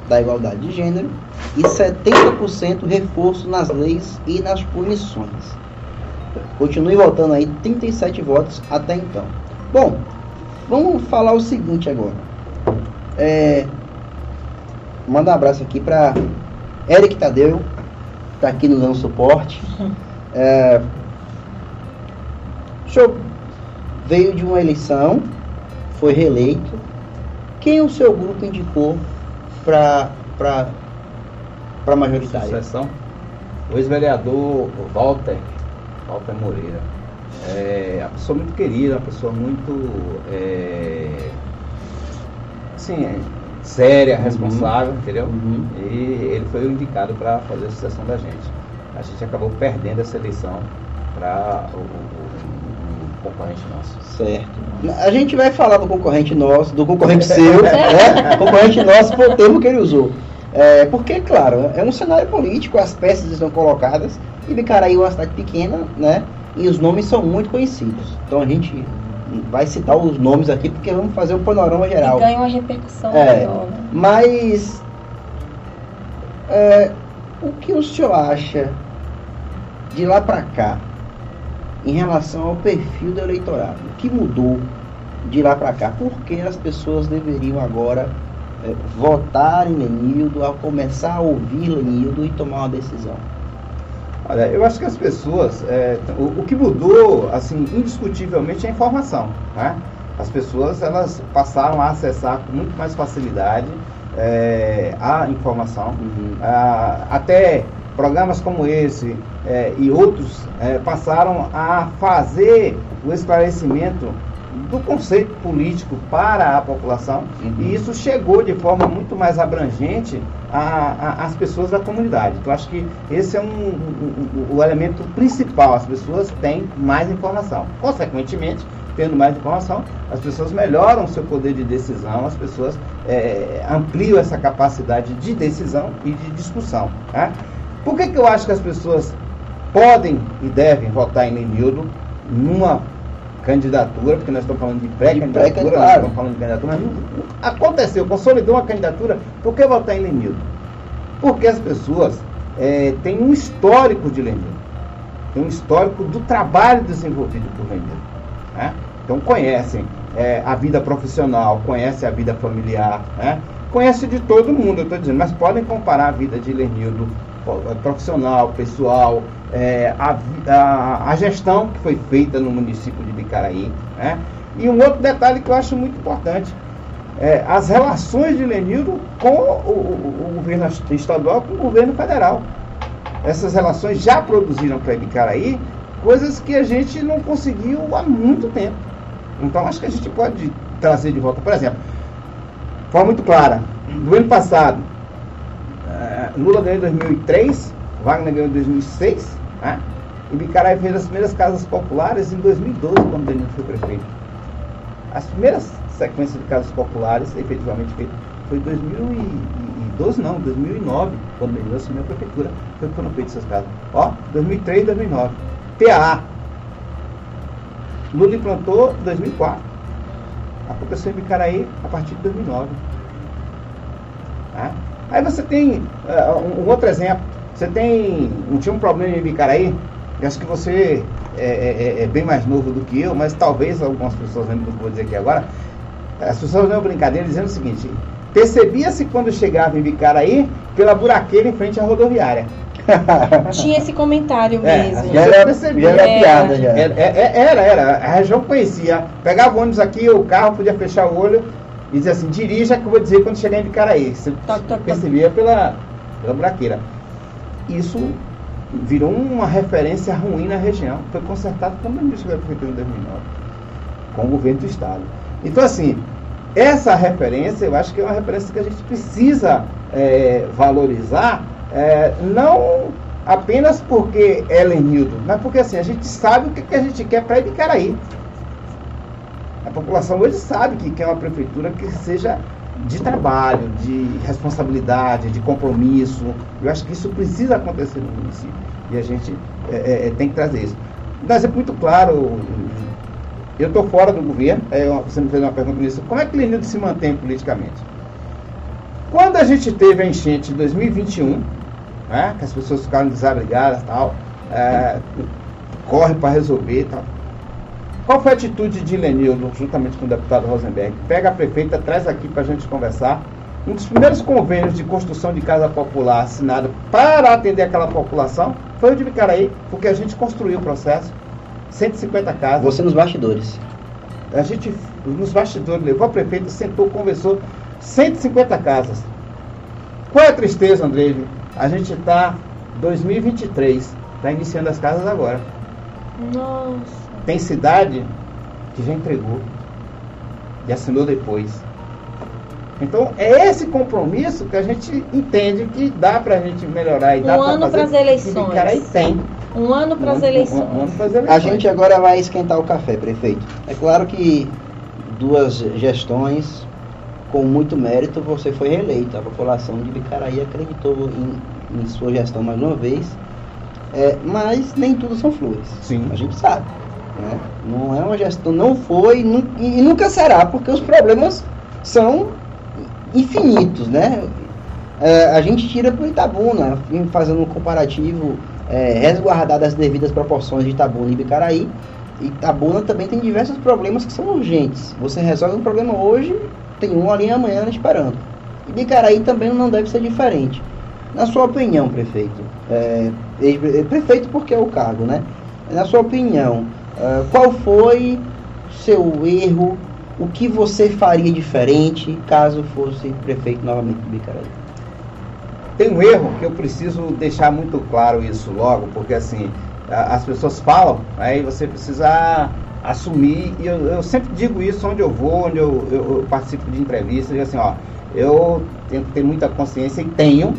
Speaker 1: da igualdade de gênero e 70% reforço nas leis e nas punições. Continue votando aí 37 votos até então. Bom, vamos falar o seguinte agora. É, mandar um abraço aqui para Eric Tadeu, está aqui nos dando suporte. É, eu veio de uma eleição, foi reeleito. Quem o seu grupo indicou para a majoritária?
Speaker 3: Sucessão. O ex-vereador Walter, Walter Moreira. É uma pessoa muito querida, uma pessoa muito. É, assim, é, séria, uhum. responsável, entendeu? Uhum. E ele foi o indicado para fazer a sucessão da gente. A gente acabou perdendo essa eleição para o, o, concorrente nosso.
Speaker 1: Certo. A gente vai falar do concorrente nosso, do concorrente seu, né? concorrente nosso foi o termo que ele usou. É, porque, claro, é um cenário político, as peças estão colocadas, e Bicaraí é uma cidade pequena, né? E os nomes são muito conhecidos. Então a gente vai citar os nomes aqui porque vamos fazer o um panorama geral.
Speaker 2: E ganha uma repercussão
Speaker 1: é, maior, né? Mas é, o que o senhor acha de lá para cá em relação ao perfil do eleitorado? O que mudou de lá para cá? Por que as pessoas deveriam agora é, votar em Lenildo, ao começar a ouvir Lenildo e tomar uma decisão?
Speaker 3: Olha, eu acho que as pessoas, é, o, o, que mudou, assim, indiscutivelmente é a informação, né? As pessoas, elas passaram a acessar com muito mais facilidade é, a informação, uhum. a, até programas como esse é, e outros é, passaram a fazer o esclarecimento do conceito político para a população uhum. e isso chegou de forma muito mais abrangente às pessoas da comunidade. Então, acho que esse é um, um, um, o elemento principal. As pessoas têm mais informação. Consequentemente, tendo mais informação, as pessoas melhoram seu poder de decisão, as pessoas é, ampliam essa capacidade de decisão e de discussão. Né? Por que, que eu acho que as pessoas podem e devem votar em Lenildo numa candidatura, porque nós estamos falando de pré-candidatura, pré nós estamos falando de candidatura, mas aconteceu, consolidou uma candidatura, por que votar em Lenildo? Porque as pessoas é, têm um histórico de Lenildo, tem um histórico do trabalho desenvolvido por Lenildo. Né? Então conhecem é, a vida profissional, conhecem a vida familiar, né? conhece de todo mundo, eu estou dizendo, mas podem comparar a vida de Lenildo profissional, pessoal, é, a, a, a, gestão que foi feita no município de Bicaraí. Né? E um outro detalhe que eu acho muito importante, é, as relações de Lenildo com o, o, o, governo estadual com o governo federal. Essas relações já produziram para Bicaraí coisas que a gente não conseguiu há muito tempo. Então acho que a gente pode trazer de volta, por exemplo, forma muito clara, no ano passado, Lula ganhou em 2003, Wagner ganhou em 2006, né? E Bicarai fez as primeiras casas populares em 2012, quando Danilo foi prefeito. As primeiras sequências de casas populares, efetivamente foi em 2012, não, 2009, quando Danilo assumiu a prefeitura, foi quando feitas essas casas. Ó, 2003 e 2009. PAA. Lula implantou em 2004. Aconteceu em Bicaraí a partir de 2009. Tá? Aí você tem uh, um, outro exemplo. Você tem. Tinha um problema em Bicaraí, acho que você é, é, é, é, bem mais novo do que eu, mas talvez algumas pessoas lembrem do que eu vou dizer aqui agora. As pessoas não brincadeira dizendo o seguinte: percebia-se quando chegava em Bicaraí pela buraqueira em frente à rodoviária.
Speaker 2: Tinha esse comentário
Speaker 1: é,
Speaker 2: mesmo.
Speaker 1: Já era, percebia, era piada já.
Speaker 3: Era, era, era, A região conhecia. Pegava o ônibus aqui, o carro podia fechar o olho e dizer assim, dirija que eu vou dizer quando chegar em Bicaraí. Você percebia pela, pela buraqueira isso virou uma referência ruim na região. Foi consertado quando o ministro da Prefeitura em 2009, com o governo do Estado. Então, assim, essa referência, eu acho que é uma referência que a gente precisa é, valorizar, é, não apenas porque é Lenildo, mas porque assim, a gente sabe o que, que a gente quer para Ibicaraí. A população hoje sabe que quer uma prefeitura que seja de trabalho, de responsabilidade, de compromisso. Eu acho que isso precisa acontecer no município e a gente é, é, é tem que trazer isso. Mas é muito claro, eu estou fora do governo, é, você me fez uma pergunta nisso, como é que Lenildo se mantém politicamente? Quando a gente teve a enchente de 2021, né, que as pessoas ficaram desabrigadas tal, é, corre para resolver tal, qual foi a atitude de Lenildo, juntamente com o deputado Rosenberg? Pega a prefeita, traz aqui para a gente conversar. Um dos primeiros convênios de construção de casa popular assinado para atender aquela população foi o de Bicaraí, porque a gente construiu o processo. 150 casas.
Speaker 1: Você nos bastidores.
Speaker 3: a gente, nos bastidores, levou a prefeita, sentou, conversou, 150 casas. Qual é a tristeza, André? A gente está 2023, está iniciando as casas agora.
Speaker 2: Nossa.
Speaker 3: Tem cidade que já entregou e assinou depois. Então, é esse compromisso que a gente entende que dá para a gente melhorar e
Speaker 2: um
Speaker 3: dá para
Speaker 2: fazer. Um ano para as eleições.
Speaker 3: aí tem.
Speaker 2: Um ano para as eleições. Um, um ano
Speaker 1: eleições. A gente agora vai esquentar o café, prefeito. É claro que duas gestões com muito mérito você foi reeleito. A população de Bicaraí acreditou em, em sua gestão mais uma vez. É, mas nem tudo são flores.
Speaker 3: Sim.
Speaker 1: A gente sabe. Né? Não é uma gestão, não foi e nunca será, porque os problemas são infinitos, né? É, a gente tira para Itabuna, fazendo um comparativo é, resguardado as devidas proporções de Itabuna e Bicaraí. Itabuna também tem diversos problemas que são urgentes. Você resolve um problema hoje, tem um ali amanhã esperando. E Bicaraí também não deve ser diferente. Na sua opinião, prefeito, é, prefeito porque é o cargo, né? Na sua opinião, é, qual foi seu erro o que você faria diferente caso fosse prefeito novamente de Bicaraí?
Speaker 3: Tem um erro que eu preciso deixar muito claro isso logo, porque assim, as pessoas falam, aí você precisa assumir, e eu, eu, sempre digo isso onde eu vou, onde eu, eu, eu participo de entrevistas, e assim, ó, eu tenho que ter muita consciência e tenho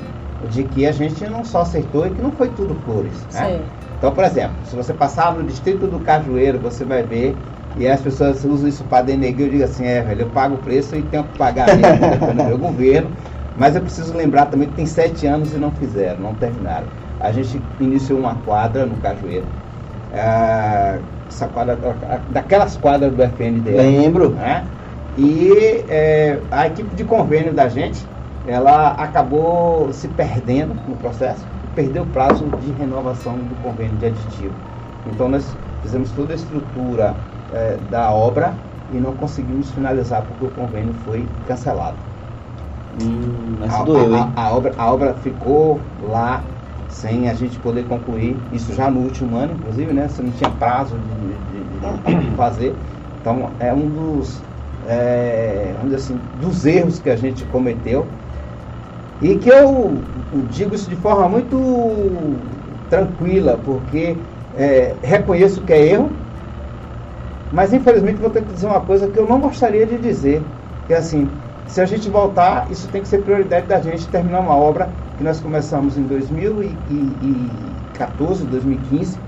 Speaker 3: de que a gente não só acertou e que não foi tudo flores. Né? Então, por exemplo, se você passar no distrito do Cajueiro, você vai ver e as pessoas usam isso para denegrir. Eu digo assim: é, velho, eu pago o preço e tenho que pagar mesmo, no meu governo. Mas eu preciso lembrar também que tem sete anos e não fizeram, não terminaram. A gente iniciou uma quadra no Cajueiro. É, essa quadra, daquelas quadras do FNDE.
Speaker 1: Lembro.
Speaker 3: Né? E é, a equipe de convênio da gente, ela acabou se perdendo no processo, perdeu o prazo de renovação do convênio de aditivo. Então nós fizemos toda a estrutura é, da obra e não conseguimos finalizar porque o convênio foi cancelado.
Speaker 1: Hum, mas a, doeu,
Speaker 3: hein? A, a, obra, a obra ficou lá sem a gente poder concluir, isso já no último ano, inclusive, né? Você não tinha prazo de, de, de fazer. Então é um dos, é, vamos dizer assim, dos erros que a gente cometeu e que eu, digo isso de forma muito tranquila, porque é, reconheço que é erro, mas infelizmente vou ter que dizer uma coisa que eu não gostaria de dizer, que é assim, se a gente voltar, isso tem que ser prioridade da gente terminar uma obra que nós começamos em 2014, 2015,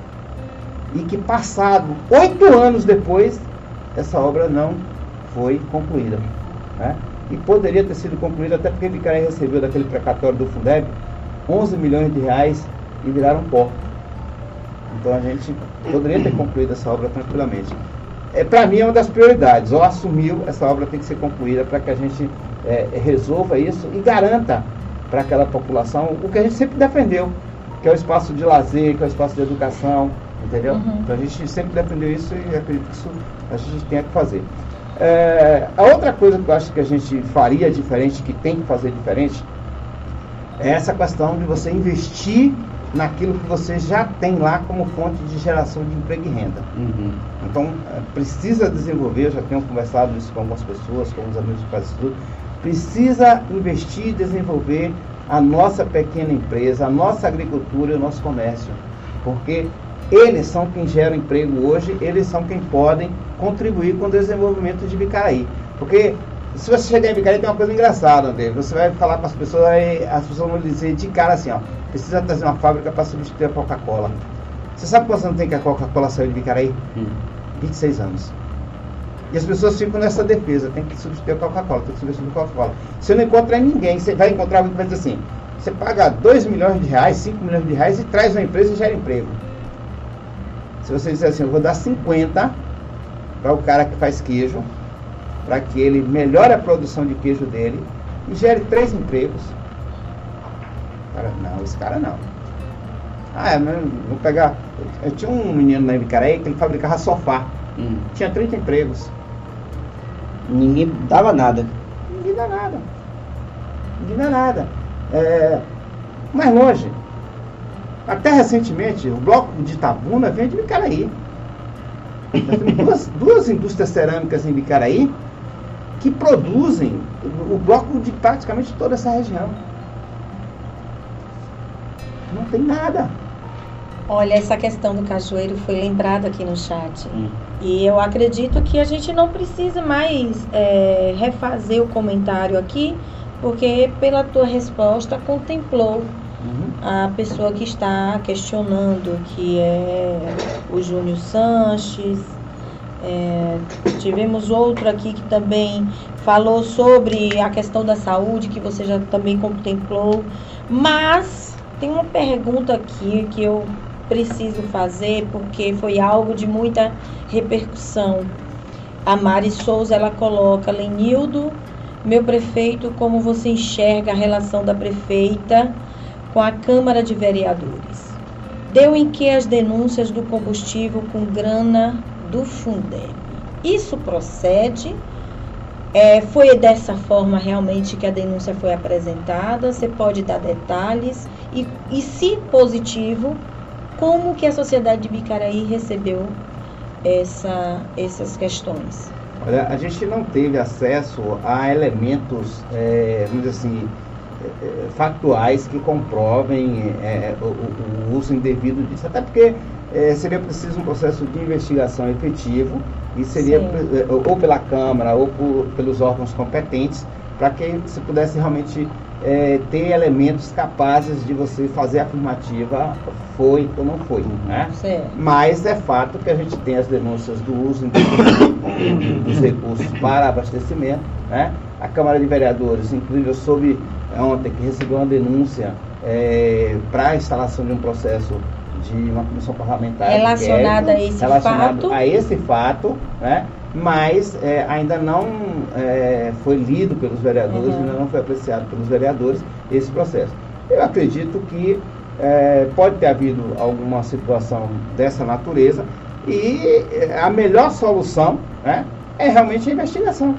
Speaker 3: e que passado oito anos depois, essa obra não foi concluída. Né? E poderia ter sido concluída até porque Vicaria recebeu daquele precatório do Fundeb 11 milhões de reais e viraram pó. Então a gente poderia ter concluído essa obra tranquilamente é, para mim é uma das prioridades. Ou assumiu, essa obra tem que ser concluída para que a gente é, resolva isso e garanta para aquela população o que a gente sempre defendeu, que é o espaço de lazer, que é o espaço de educação, entendeu? Uhum. Então a gente sempre defendeu isso e acredito que isso a gente tem que fazer. É, a outra coisa que eu acho que a gente faria diferente, que tem que fazer diferente, é essa questão de você investir naquilo que você já tem lá como fonte de geração de emprego e renda. Uhum. Então, é, precisa desenvolver, eu já tenho conversado isso com algumas pessoas, com os amigos que fazem estudo, precisa investir e desenvolver a nossa pequena empresa, a nossa agricultura e o nosso comércio. Porque eles são quem geram emprego hoje, eles são quem podem contribuir com o desenvolvimento de Bicaraí. Porque se você chegar em Bicaraí tem uma coisa engraçada, André. Você vai falar com as pessoas as pessoas vão dizer de cara assim, ó, precisa trazer uma fábrica para substituir a Coca-Cola. Você sabe quantos anos tem que a Coca-Cola saiu de Bicaraí? Hum. 26 anos. E as pessoas ficam nessa defesa, tem que substituir a Coca-Cola, tem que substituir a Coca-Cola. Você não encontra ninguém, você vai encontrar alguém que vai dizer assim, você paga 2 milhões de reais, 5 milhões de reais e traz uma empresa e gera emprego. Se você disser assim, eu vou dar 50 para o cara que faz queijo, para que ele melhore a produção de queijo dele e gere três empregos. Cara, não, esse cara não. Ah, é, mas vou pegar. Eu tinha um menino na Ibicaré que ele fabricava sofá. Hum. Tinha 30 empregos.
Speaker 1: Ninguém dava nada.
Speaker 3: Ninguém dá nada. Ninguém dá nada. É, mais longe. Até recentemente, o bloco de Itabuna vem de. Nós temos duas, duas indústrias cerâmicas em Bicaraí que produzem o bloco de praticamente toda essa região. Não tem nada.
Speaker 2: Olha, essa questão do cajueiro foi lembrada aqui no chat. Hum. E eu acredito que a gente não precisa mais é, refazer o comentário aqui, porque pela tua resposta contemplou. A pessoa que está questionando, que é o Júnior Sanches. É, tivemos outro aqui que também falou sobre a questão da saúde, que você já também contemplou. Mas tem uma pergunta aqui que eu preciso fazer porque foi algo de muita repercussão. A Mari Souza ela coloca Lenildo, meu prefeito, como você enxerga a relação da prefeita com a Câmara de Vereadores? Deu em que as denúncias do combustível com grana do Fundeb? Isso procede? É, foi dessa forma realmente que a denúncia foi apresentada? Você pode dar detalhes? E, e se positivo, como que a sociedade de Bicaraí recebeu essa, essas questões?
Speaker 3: Olha, a gente não teve acesso a elementos, é, vamos dizer assim, factuais que comprovem é, o, o, uso indevido disso. Até porque é, seria preciso um processo de investigação efetivo e seria é, ou pela Câmara ou por, pelos órgãos competentes para que se pudesse realmente é, ter elementos capazes de você fazer a afirmativa foi ou não foi, né? Certo. Mas é fato que a gente tem as denúncias do uso dos recursos para abastecimento, né? A Câmara de Vereadores, inclusive soube ontem que recebeu uma denúncia é, para a instalação de um processo de uma comissão parlamentar
Speaker 2: relacionada a esse
Speaker 3: relacionado
Speaker 2: fato,
Speaker 3: a esse fato, né? mas é, ainda não é, foi lido pelos vereadores, uhum. ainda não foi apreciado pelos vereadores esse processo. Eu acredito que é, pode ter havido alguma situação dessa natureza e é, a melhor solução né, é realmente a investigação.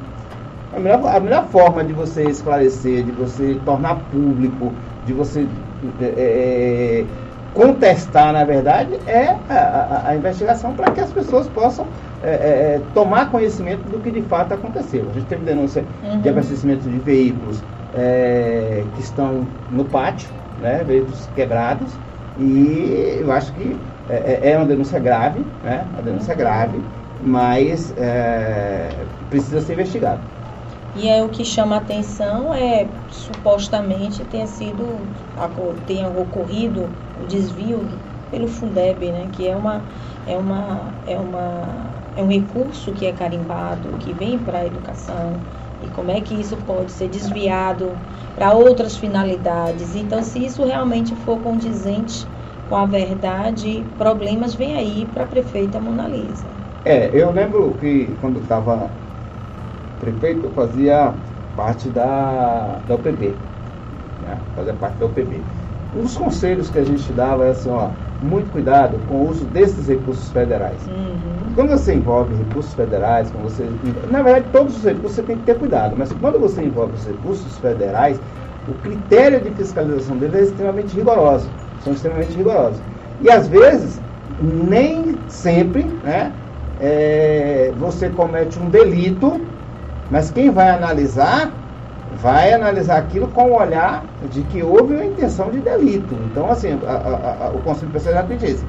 Speaker 3: A melhor, a melhor forma de você esclarecer, de você tornar público, de você é, é contestar, na verdade, é a, a, a investigação para que as pessoas possam é, é, é, tomar conhecimento do que de fato aconteceu. A gente teve denúncia uhum. de abastecimento de veículos é, que estão no pátio, né, veículos quebrados, e eu acho que é, é, é uma denúncia grave, né, uma denúncia uhum. grave, mas precisa ser investigado.
Speaker 2: E é o que chama a atenção é supostamente tenha sido tenha ocorrido o desvio pelo Fundeb, né, que é uma é uma é uma é um recurso que é carimbado, que vem para a educação, e como é que isso pode ser desviado para outras finalidades. Então, se isso realmente for condizente com a verdade, problemas vêm aí para a prefeita Mona Lisa.
Speaker 3: É, eu lembro que quando estava prefeito, eu fazia parte da, da UPB, né? fazia parte da UPB. Um dos conselhos que a gente dava é assim, ó, muito cuidado com o uso desses recursos federais. Uhum. Quando você envolve recursos federais, quando você, na verdade todos os recursos você tem que ter cuidado, mas quando você envolve os recursos federais, o critério de fiscalização deles é extremamente rigoroso, são extremamente rigorosos. E às vezes, nem sempre, né, é, você comete um delito, mas quem vai analisar vai analisar aquilo com o olhar de que houve uma intenção de delito. Então, assim, a, a, a, o Conselho Penal já disse,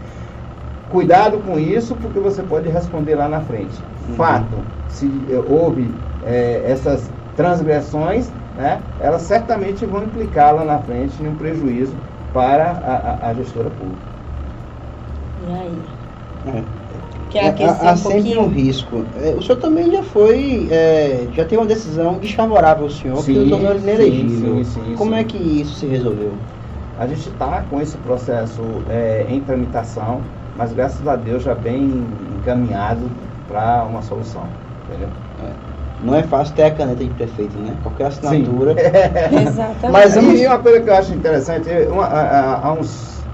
Speaker 3: cuidado com isso, porque você pode responder lá na frente. Uhum. Fato, se eh, houve é, essas transgressões, né, elas certamente vão implicar lá na frente em um prejuízo para a, gestora pública.
Speaker 2: E aí?
Speaker 1: É. Quer aquecer há, um sempre um risco. É, o senhor também já foi, é, já tem uma decisão desfavorável ao senhor, sim, que o tornou inelegível. Sim, sim, Como é que isso se resolveu?
Speaker 3: A gente está com esse processo é, em tramitação, mas graças a Deus já bem encaminhado para uma solução. Entendeu?
Speaker 1: É. Não é fácil ter a caneta de prefeito, né? Qualquer assinatura.
Speaker 2: Exatamente.
Speaker 3: Mas e uma coisa que eu acho interessante, uma, há uns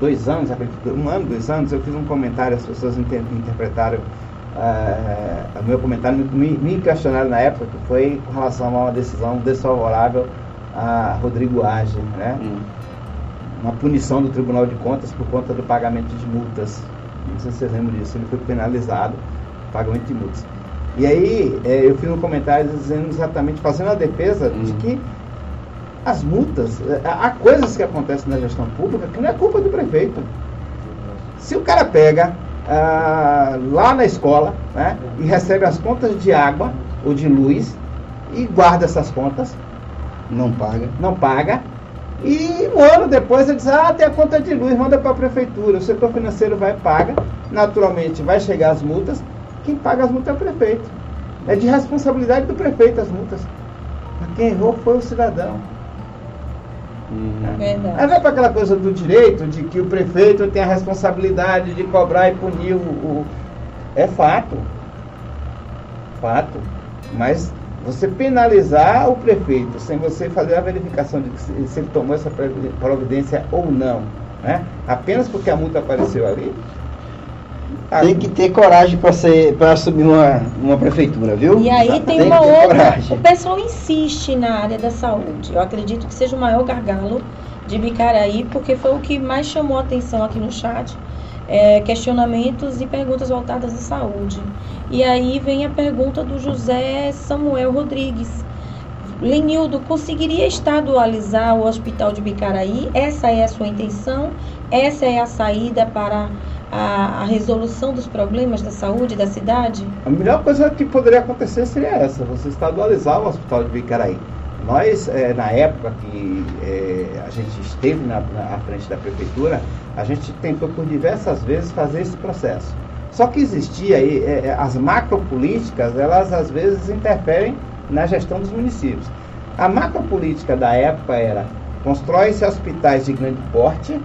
Speaker 3: dois anos, um ano, dois anos, eu fiz um comentário, as pessoas inter, interpretaram uh, o meu comentário, me, me, questionaram na época, que foi com relação a uma decisão desfavorável a Rodrigo Age, né? Hum. Uma punição do Tribunal de Contas por conta do pagamento de multas. Não sei se vocês lembram disso. Ele foi penalizado, pagamento de multas. E aí é, eu fiz um comentário dizendo exatamente, fazendo a defesa de que as multas, é, há coisas que acontecem na gestão pública que não é culpa do prefeito. Se o cara pega ah, lá na escola né, e recebe as contas de água ou de luz e guarda essas contas,
Speaker 1: não paga,
Speaker 3: não paga, e um ano depois ele diz, ah, tem a conta de luz, manda para a prefeitura, o setor financeiro vai paga, naturalmente vai chegar as multas, quem paga as multas é o prefeito. É de responsabilidade do prefeito as multas. Mas quem errou foi o cidadão.
Speaker 2: Uhum. Verdade.
Speaker 3: Aí vai para aquela coisa do direito, de que o prefeito tem a responsabilidade de cobrar e punir o. o... É fato. Fato. Mas você penalizar o prefeito sem você fazer a verificação de se, se ele tomou essa providência ou não, né? apenas porque a multa apareceu ali.
Speaker 1: Tem que ter coragem para assumir uma, uma prefeitura, viu?
Speaker 2: E aí tem, tem uma outra. Coragem. O pessoal insiste na área da saúde. Eu acredito que seja o maior gargalo de Bicaraí, porque foi o que mais chamou a atenção aqui no chat. É, questionamentos e perguntas voltadas à saúde. E aí vem a pergunta do José Samuel Rodrigues. Lenildo, conseguiria estadualizar o hospital de Bicaraí? Essa é a sua intenção? Essa é a saída para a, a, resolução dos problemas da saúde da cidade?
Speaker 3: A melhor coisa que poderia acontecer seria essa, você estadualizar o hospital de Vicaraí. Nós, é, na época que é, a gente esteve na, na, frente da prefeitura, a gente tentou por diversas vezes fazer esse processo. Só que existia aí, é, as macropolíticas, elas às vezes interferem na gestão dos municípios. A macropolítica da época era constrói-se hospitais de grande porte,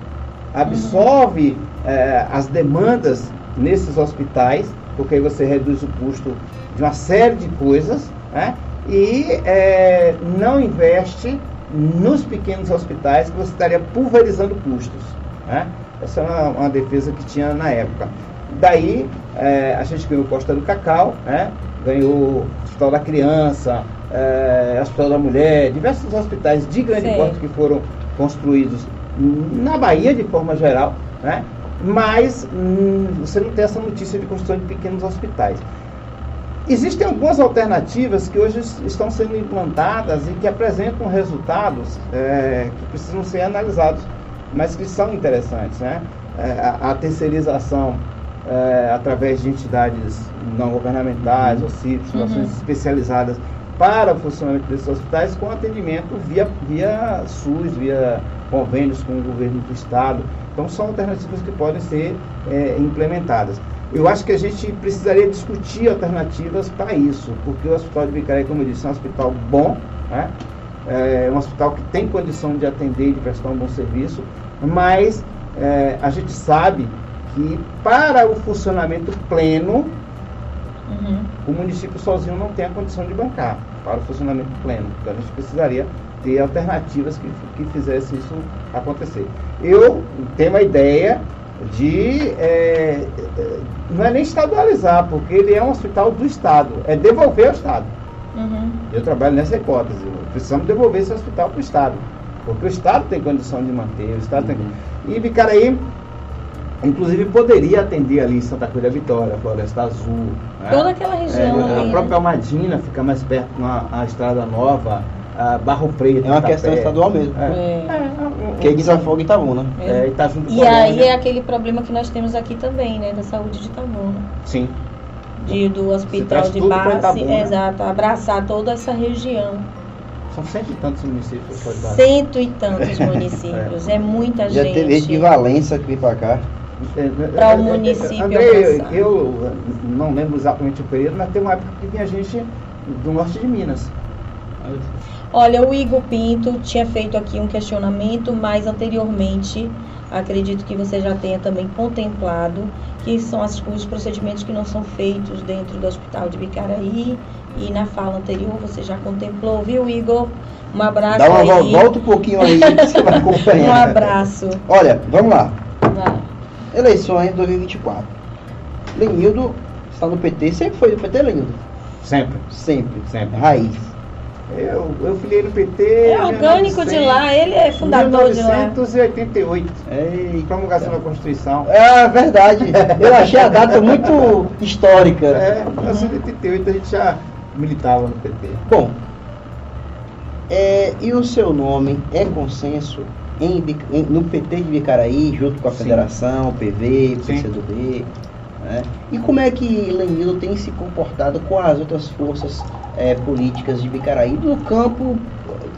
Speaker 3: absorve é, as demandas nesses hospitais, porque aí você reduz o custo de uma série de coisas, né? e é, não investe nos pequenos hospitais que você estaria pulverizando custos. Né? Essa é uma, uma, defesa que tinha na época. Daí é, a gente ganhou Costa do Cacau, né? ganhou Hospital da Criança, é, Hospital da Mulher, diversos hospitais de grande porte que foram construídos na Bahia de forma geral, né? mas hum, você não tem essa notícia de construção de pequenos hospitais. Existem algumas alternativas que hoje estão sendo implantadas e que apresentam resultados é, que precisam ser analisados, mas que são interessantes. Né? É, a, a, terceirização é, através de entidades não governamentais, ou CIPs, uhum. especializadas para o funcionamento desses hospitais com atendimento via, via SUS, via convênios com o governo do Estado. Então, são alternativas que podem ser é, implementadas. Eu acho que a gente precisaria discutir alternativas para isso, porque o Hospital de Vicaraí, como eu disse, é um hospital bom, né? é um hospital que tem condição de atender e de prestar um bom serviço, mas é, a gente sabe que para o funcionamento pleno, uhum. o município sozinho não tem a condição de bancar para o funcionamento pleno. Então a gente precisaria ter alternativas que, que fizessem isso acontecer. Eu tenho a ideia de. É, é, não é nem estadualizar, porque ele é um hospital do Estado, é devolver ao Estado. Uhum. Eu trabalho nessa hipótese. Precisamos devolver esse hospital para o Estado. Porque o Estado tem condição de manter, o Estado uhum. tem. E Vicaraí Inclusive poderia atender ali em Santa Cruz da Vitória, Floresta Azul.
Speaker 2: Né? Toda aquela região.
Speaker 3: É, a própria Almadina fica mais perto na a Estrada Nova, a Barro Preto.
Speaker 1: É uma questão estadual mesmo. É. É. é. Que desafoga Itabuna.
Speaker 2: É. É, junto e aí é aquele problema que nós temos aqui também, né? Da saúde de Itabuna.
Speaker 3: Sim.
Speaker 2: De, do hospital de base, exato, abraçar toda essa região.
Speaker 3: São cento e tantos municípios.
Speaker 2: Cento e tantos municípios, é. muita
Speaker 1: Já
Speaker 2: gente.
Speaker 1: Já teve de Valença que veio para cá
Speaker 2: para o município
Speaker 3: André, eu não lembro exatamente o período, mas tem uma época que vinha gente do norte de Minas.
Speaker 2: Olha, o Igor Pinto tinha feito aqui um questionamento, mas anteriormente acredito que você já tenha também contemplado que são as, os procedimentos que não são feitos dentro do Hospital de Bicaraí e na fala anterior você já contemplou, viu, Igor? Um abraço
Speaker 1: Dá uma
Speaker 2: aí.
Speaker 1: volta um pouquinho aí você vai acompanhar.
Speaker 2: um abraço.
Speaker 1: Olha, vamos lá. Eleições 2024. Lenildo está no PT. Sempre foi do PT, Lenildo?
Speaker 3: Sempre.
Speaker 1: Sempre. Sempre. Raiz.
Speaker 3: Eu, eu filiei no PT.
Speaker 2: É orgânico 1900, de lá, ele é fundador
Speaker 3: 1988. de lá. Ei. Promulgação da Constituição.
Speaker 1: É verdade. Eu achei a data muito histórica.
Speaker 3: É, 1988 a gente já militava no PT.
Speaker 1: Bom, é, e o seu nome é consenso em, em, no PT de Bicaraí, junto com a Sim. Federação, PV, PCdoB? Né? E como é que Lenildo tem se comportado com as outras forças é, políticas de Bicaraí no campo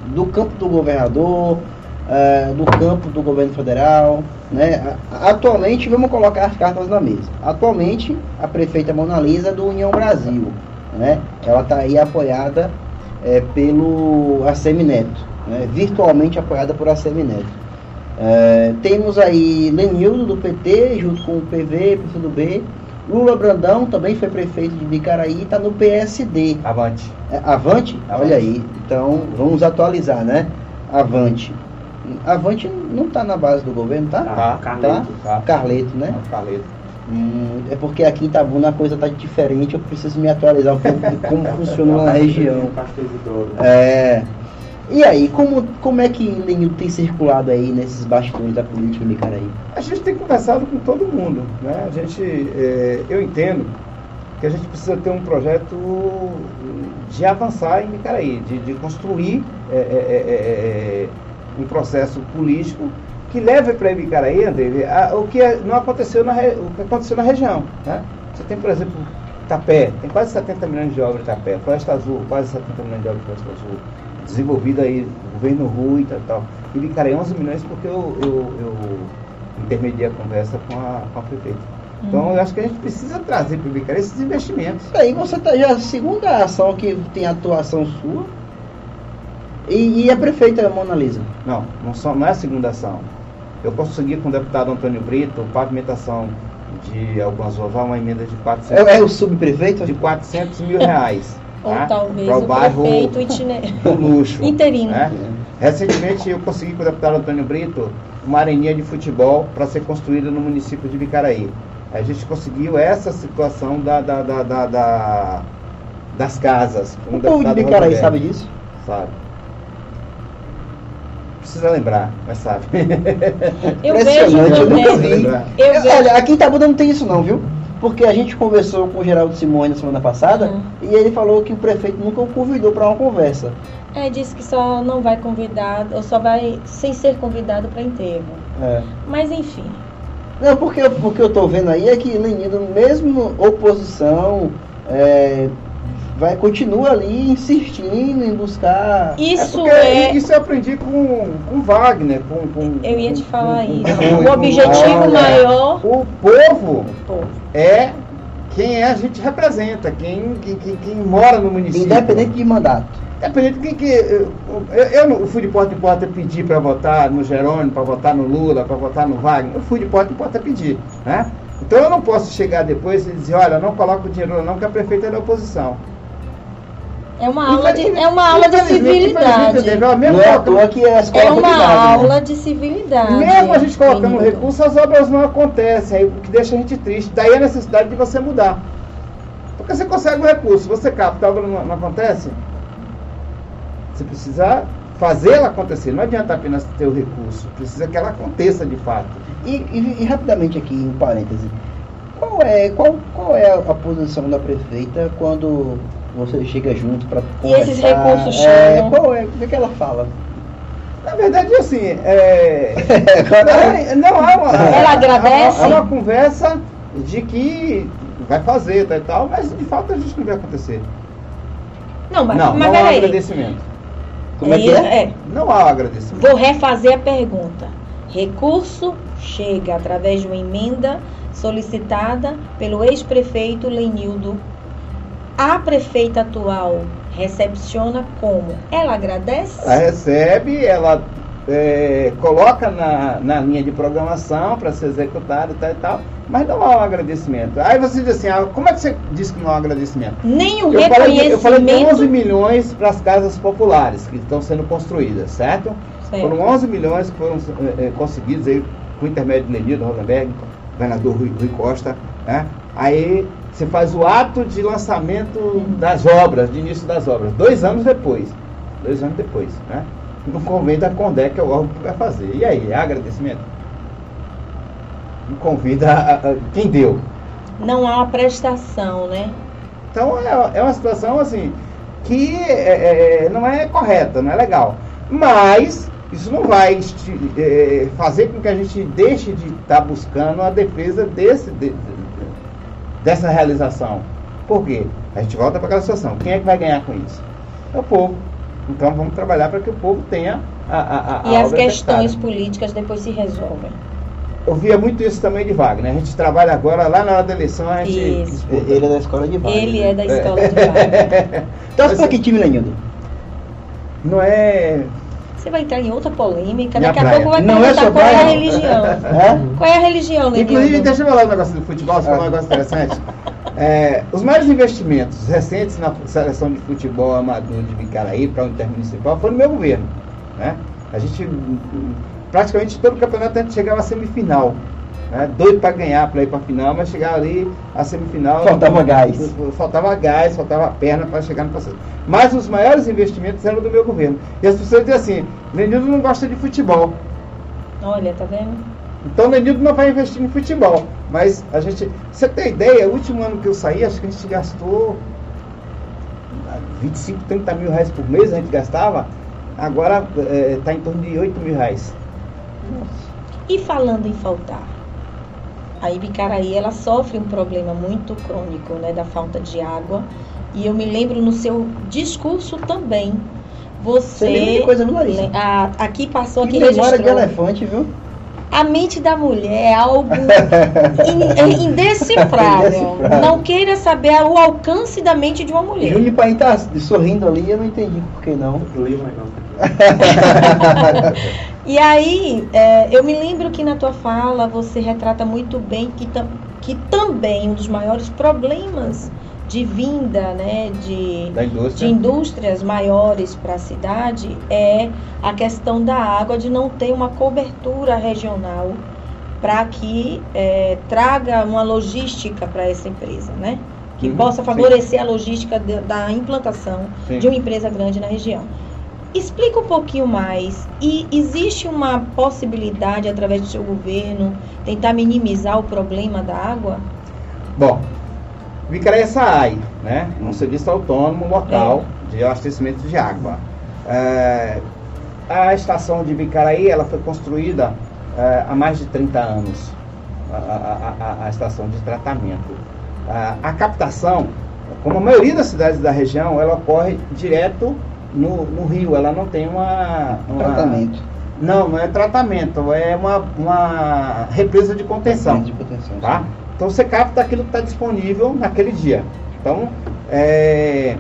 Speaker 1: do campo do governador, é, do campo do governo federal? Né? Atualmente, vamos colocar as cartas na mesa. Atualmente, a prefeita Mona Lisa do União Brasil. Né? Ela está aí apoiada é, pelo Assemineto, né? virtualmente apoiada por Assemineto. É, temos aí Lenildo do PT, junto com o PV, PCdoB. Lula Brandão também foi prefeito de Bicaraí, está no PSD.
Speaker 3: Avante.
Speaker 1: É, avante? Avante? Olha aí. Então vamos atualizar, né? Avante. Avante não está na base do governo, tá?
Speaker 3: Tá.
Speaker 1: Carleto. Tá? Carleto, né?
Speaker 3: Carleto.
Speaker 1: Hum, é porque aqui em Itabuna a coisa está diferente, eu preciso me atualizar um pouco de como funciona na região. É. E aí, como, como é que Lenil tem circulado aí nesses bastões da política de Icaraí?
Speaker 3: A gente tem conversado com todo mundo. Né? A gente, é, eu entendo que a gente precisa ter um projeto de avançar em Icaraí, de, de construir é é, é, é, é, um processo político que leve para Ibicaraí, André, o que não aconteceu na, o que aconteceu na região. Né? Você tem, por exemplo, Tapé, tem quase 70 milhões de obras em Tapé, Floresta Azul, quase 70 milhões de obras em Floresta Azul desenvolvida aí, governo Rui e tal, tal. E Bicarei 11 milhões porque eu, eu, eu intermediei a conversa com a, com a prefeita. Então, eu acho que a gente precisa trazer para o Bicarei esses investimentos.
Speaker 1: Aí você está já a segunda ação que tem atuação sua. E, e a prefeita Mona Lisa?
Speaker 3: Não, não, só, não é a segunda ação. Eu consegui com o deputado Antônio Brito pavimentação de algumas ruas, uma emenda de 400...
Speaker 1: É, é o subprefeito?
Speaker 3: De 400 mil reais.
Speaker 2: Ou tá? talvez o bairro prefeito.
Speaker 3: Do luxo.
Speaker 2: Interino.
Speaker 3: Né? Recentemente eu consegui com o deputado Antônio Brito uma areninha de futebol para ser construída no município de Vicaraí. A gente conseguiu essa situação da, da, da, da das casas.
Speaker 1: O, o povo de Vicaraí sabe disso?
Speaker 3: Sabe. Precisa lembrar, mas sabe.
Speaker 2: Eu vejo, eu
Speaker 1: nunca vi. Eu vejo. Olha, aqui em Itabuda não tem isso não, viu? Porque a gente conversou com o Geraldo Simone na semana passada uhum. e ele falou que o prefeito nunca o convidou para uma conversa.
Speaker 2: É, disse que só não vai convidar, ou só vai sem ser convidado para enterro. É. Mas enfim.
Speaker 1: Não, porque, porque eu estou vendo aí é que Lenino, mesmo oposição, é, vai continua ali insistindo em buscar.
Speaker 2: Isso é,
Speaker 3: é... isso eu aprendi com, com Wagner, com, com
Speaker 2: eu ia te falar com, isso. Com, o objetivo maior.
Speaker 3: O povo, o povo, é quem a gente representa, quem, quem, quem, quem mora no município.
Speaker 1: Independente de mandato.
Speaker 3: Independente de que, que eu, eu, eu fui de porta em porta pedir para votar no Jerônimo, para votar no Lula, para votar no Wagner. Eu fui de porta em porta pedir, né? Então eu não posso chegar depois e dizer, olha, não coloco dinheiro não, que a prefeita é da oposição.
Speaker 2: É uma aula de, é uma aula de civilidade.
Speaker 1: Não é à toa que é a
Speaker 2: escola É uma né? aula de civilidade.
Speaker 3: Mesmo a gente colocando recursos, as obras não acontecem, aí, o que deixa a gente triste. Daí a necessidade de você mudar. Porque você consegue um recurso, você capta, a obra não, não acontece. Você precisa fazer ela acontecer. Não adianta apenas ter o recurso, precisa que ela aconteça de fato.
Speaker 1: E, e, e rapidamente aqui, em parêntese, qual é, qual, qual é a posição da prefeita quando você chega junto para
Speaker 2: conversar. E esses recursos
Speaker 1: é, chegam. Qual é? O que, é que ela fala?
Speaker 3: Na verdade, assim, é, não, não há uma.
Speaker 2: Ela agradece?
Speaker 3: Há, uma conversa de que vai fazer tá, e tal, mas de fato a gente não vai acontecer.
Speaker 2: Não, mas,
Speaker 3: não,
Speaker 2: mas
Speaker 3: não há agradecimento.
Speaker 1: Como é que é?
Speaker 3: é? Não há agradecimento.
Speaker 2: Vou refazer a pergunta. Recurso chega através de uma emenda solicitada pelo ex-prefeito Lenildo a prefeita atual recepciona como? Ela agradece?
Speaker 3: Ela recebe, ela é, coloca na, na linha de programação para ser executada e tal e tal, mas não há um agradecimento. Aí você diz assim, ah, como é que você diz que não há um agradecimento?
Speaker 2: Nem o eu reconhecimento... Falei,
Speaker 3: eu falei de 11 milhões para as casas populares que estão sendo construídas, certo? certo. Foram 11 milhões que foram é, conseguidos aí com o intermédio de Lenildo Rosenberg, governador Rui, Rui Costa, né? Aí você faz o ato de lançamento das obras, de início das obras, dois anos depois. dois anos depois. Né? No convênio da Condé, que é o órgão que vai fazer. E aí, é agradecimento? Não convida a, a, quem deu.
Speaker 2: Não há uma prestação, né?
Speaker 3: Então é, é uma situação assim que é, é, não é correta, não é legal. Mas isso não vai é, fazer com que a gente deixe de estar tá buscando a defesa desse, de, dessa realização. Por quê? A gente volta para aquela situação. Quem é que vai ganhar com isso? É o povo. Então vamos trabalhar para que o povo tenha a. a,
Speaker 2: a e as questões políticas depois se resolvem.
Speaker 3: Eu via muito isso também de Wagner. A gente trabalha agora, lá na hora da eleição, a gente.
Speaker 1: Isso. Ele é da escola de Wagner.
Speaker 2: Ele é da escola é. de Wagner.
Speaker 1: Torce para que time, Lenildo?
Speaker 3: Não é.
Speaker 2: Você vai entrar em outra polêmica. Daqui a pouco vai não é perguntar é qual praia. é a religião. É? Qual é a religião, Lenildo?
Speaker 3: Inclusive, deixa eu falar um negócio do futebol, você falou um negócio interessante. É, os maiores investimentos recentes na seleção de futebol amador de Vicaraí para o Intermunicipal foi no meu governo. Né? A gente, praticamente todo o campeonato, a gente chegava à semifinal. Né? Doido para ganhar, para ir para a final, mas chegava ali a semifinal.
Speaker 1: Faltava gás.
Speaker 3: Faltava gás, faltava perna para chegar no processo. Mas os maiores investimentos eram do meu governo. E as pessoas diziam assim: Lenildo não gosta de futebol.
Speaker 2: Olha, tá vendo?
Speaker 3: Então o Lenildo não vai investir em futebol. Mas a gente. Você tem ideia, o último ano que eu saí, acho que a gente gastou 25, 30 mil reais por mês, a gente gastava. Agora está é, em torno de 8 mil reais.
Speaker 2: E falando em faltar, a Ibicaraí ela sofre um problema muito crônico né, da falta de água. E eu me lembro no seu discurso também. Você. Você
Speaker 1: de coisa no nariz.
Speaker 2: A, aqui passou,
Speaker 1: aqui
Speaker 2: registrou.
Speaker 1: de elefante, viu?
Speaker 2: A mente da mulher é algo indecifrável. Não queira saber o alcance da mente de uma mulher.
Speaker 1: Júlio Pai tá sorrindo ali, eu não entendi por que não.
Speaker 2: e aí, é, eu me lembro que na tua fala você retrata muito bem que, tam, que também um dos maiores problemas de vinda né, de, de indústrias maiores para a cidade é a questão da água, de não ter uma cobertura regional para que é, traga uma logística para essa empresa, né? Que uhum, possa favorecer sim. a logística de, da implantação sim. de uma empresa grande na região. Explica um pouquinho mais. E existe uma possibilidade, através do seu governo, tentar minimizar o problema da água?
Speaker 3: Bom, Vicaraí é SAAI, né? um serviço autônomo local é. de abastecimento de água. É, a estação de Vicaraí ela foi construída é, há mais de 30 anos, a, a, a, a estação de tratamento. a captação, como a maioria das cidades da região, ela ocorre direto no, no rio, ela não tem uma, uma...
Speaker 1: Tratamento.
Speaker 3: Não, não é tratamento, é uma, uma represa de contenção.
Speaker 1: de contenção
Speaker 3: tá? Então você capta aquilo que está disponível naquele dia. Então, é,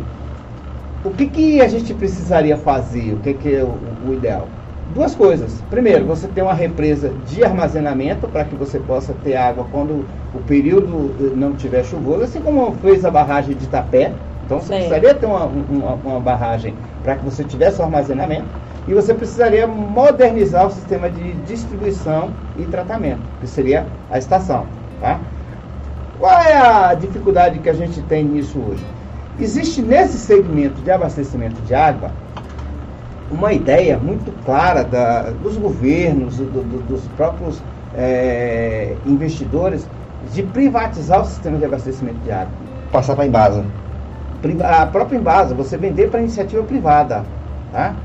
Speaker 3: o que, que a gente precisaria fazer? O que, que é o, o ideal? Duas coisas. Primeiro, você tem uma represa de armazenamento para que você possa ter água quando o período não tiver chuvoso, assim como fez a barragem de Itapé. Então você precisaria ter uma, uma, uma barragem para que você tivesse o armazenamento e você precisaria modernizar o sistema de distribuição e tratamento, que seria a estação. Tá? Qual é a dificuldade que a gente tem nisso hoje? Existe nesse segmento de abastecimento de água uma ideia muito clara da, dos governos, do, do, dos próprios é, investidores, de privatizar o sistema de abastecimento de água.
Speaker 1: Passar para a Embasa.
Speaker 3: A própria Embasa, você vender para iniciativa privada. Tá?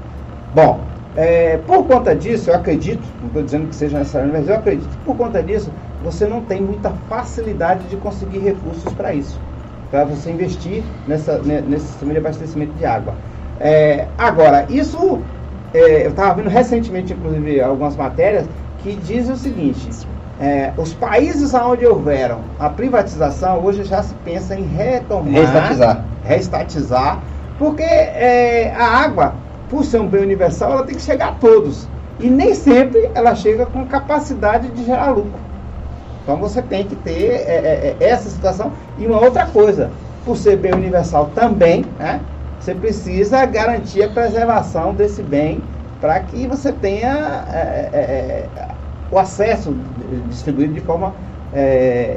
Speaker 3: Bom, é, por conta disso, eu acredito, não estou dizendo que seja necessário, mas eu acredito que por conta disso, você não tem muita facilidade de conseguir recursos para isso, para você investir nessa, nesse sistema de abastecimento de água. É, agora, isso, é, eu estava vendo recentemente, inclusive, algumas matérias que dizem o seguinte: é, os países onde houveram a privatização, hoje já se pensa em retomar,
Speaker 1: reestatizar,
Speaker 3: reestatizar porque é, a água, por ser um bem universal, ela tem que chegar a todos. E nem sempre ela chega com capacidade de gerar lucro. Então você tem que ter é, é, é, essa situação. E uma outra coisa, por ser bem universal também, né, você precisa garantir a preservação desse bem para que você tenha é, é, o acesso distribuído de forma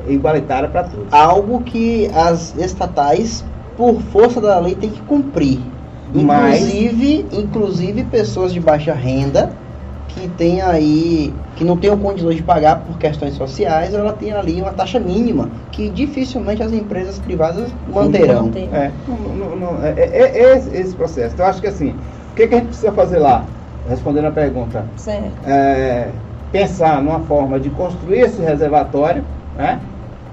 Speaker 3: igualitária para todos.
Speaker 1: Algo que as estatais, por força da lei, têm que cumprir. Inclusive, Mas... inclusive pessoas de baixa renda que tem aí, que não tem condições de pagar por questões sociais, ela tem ali uma taxa mínima, que dificilmente as empresas privadas manterão.
Speaker 3: É, não, não, é, é, é, esse processo. Então, eu acho que assim, o que, que a gente precisa fazer lá? Respondendo a pergunta.
Speaker 2: Certo.
Speaker 3: É, pensar numa forma de construir esse reservatório né,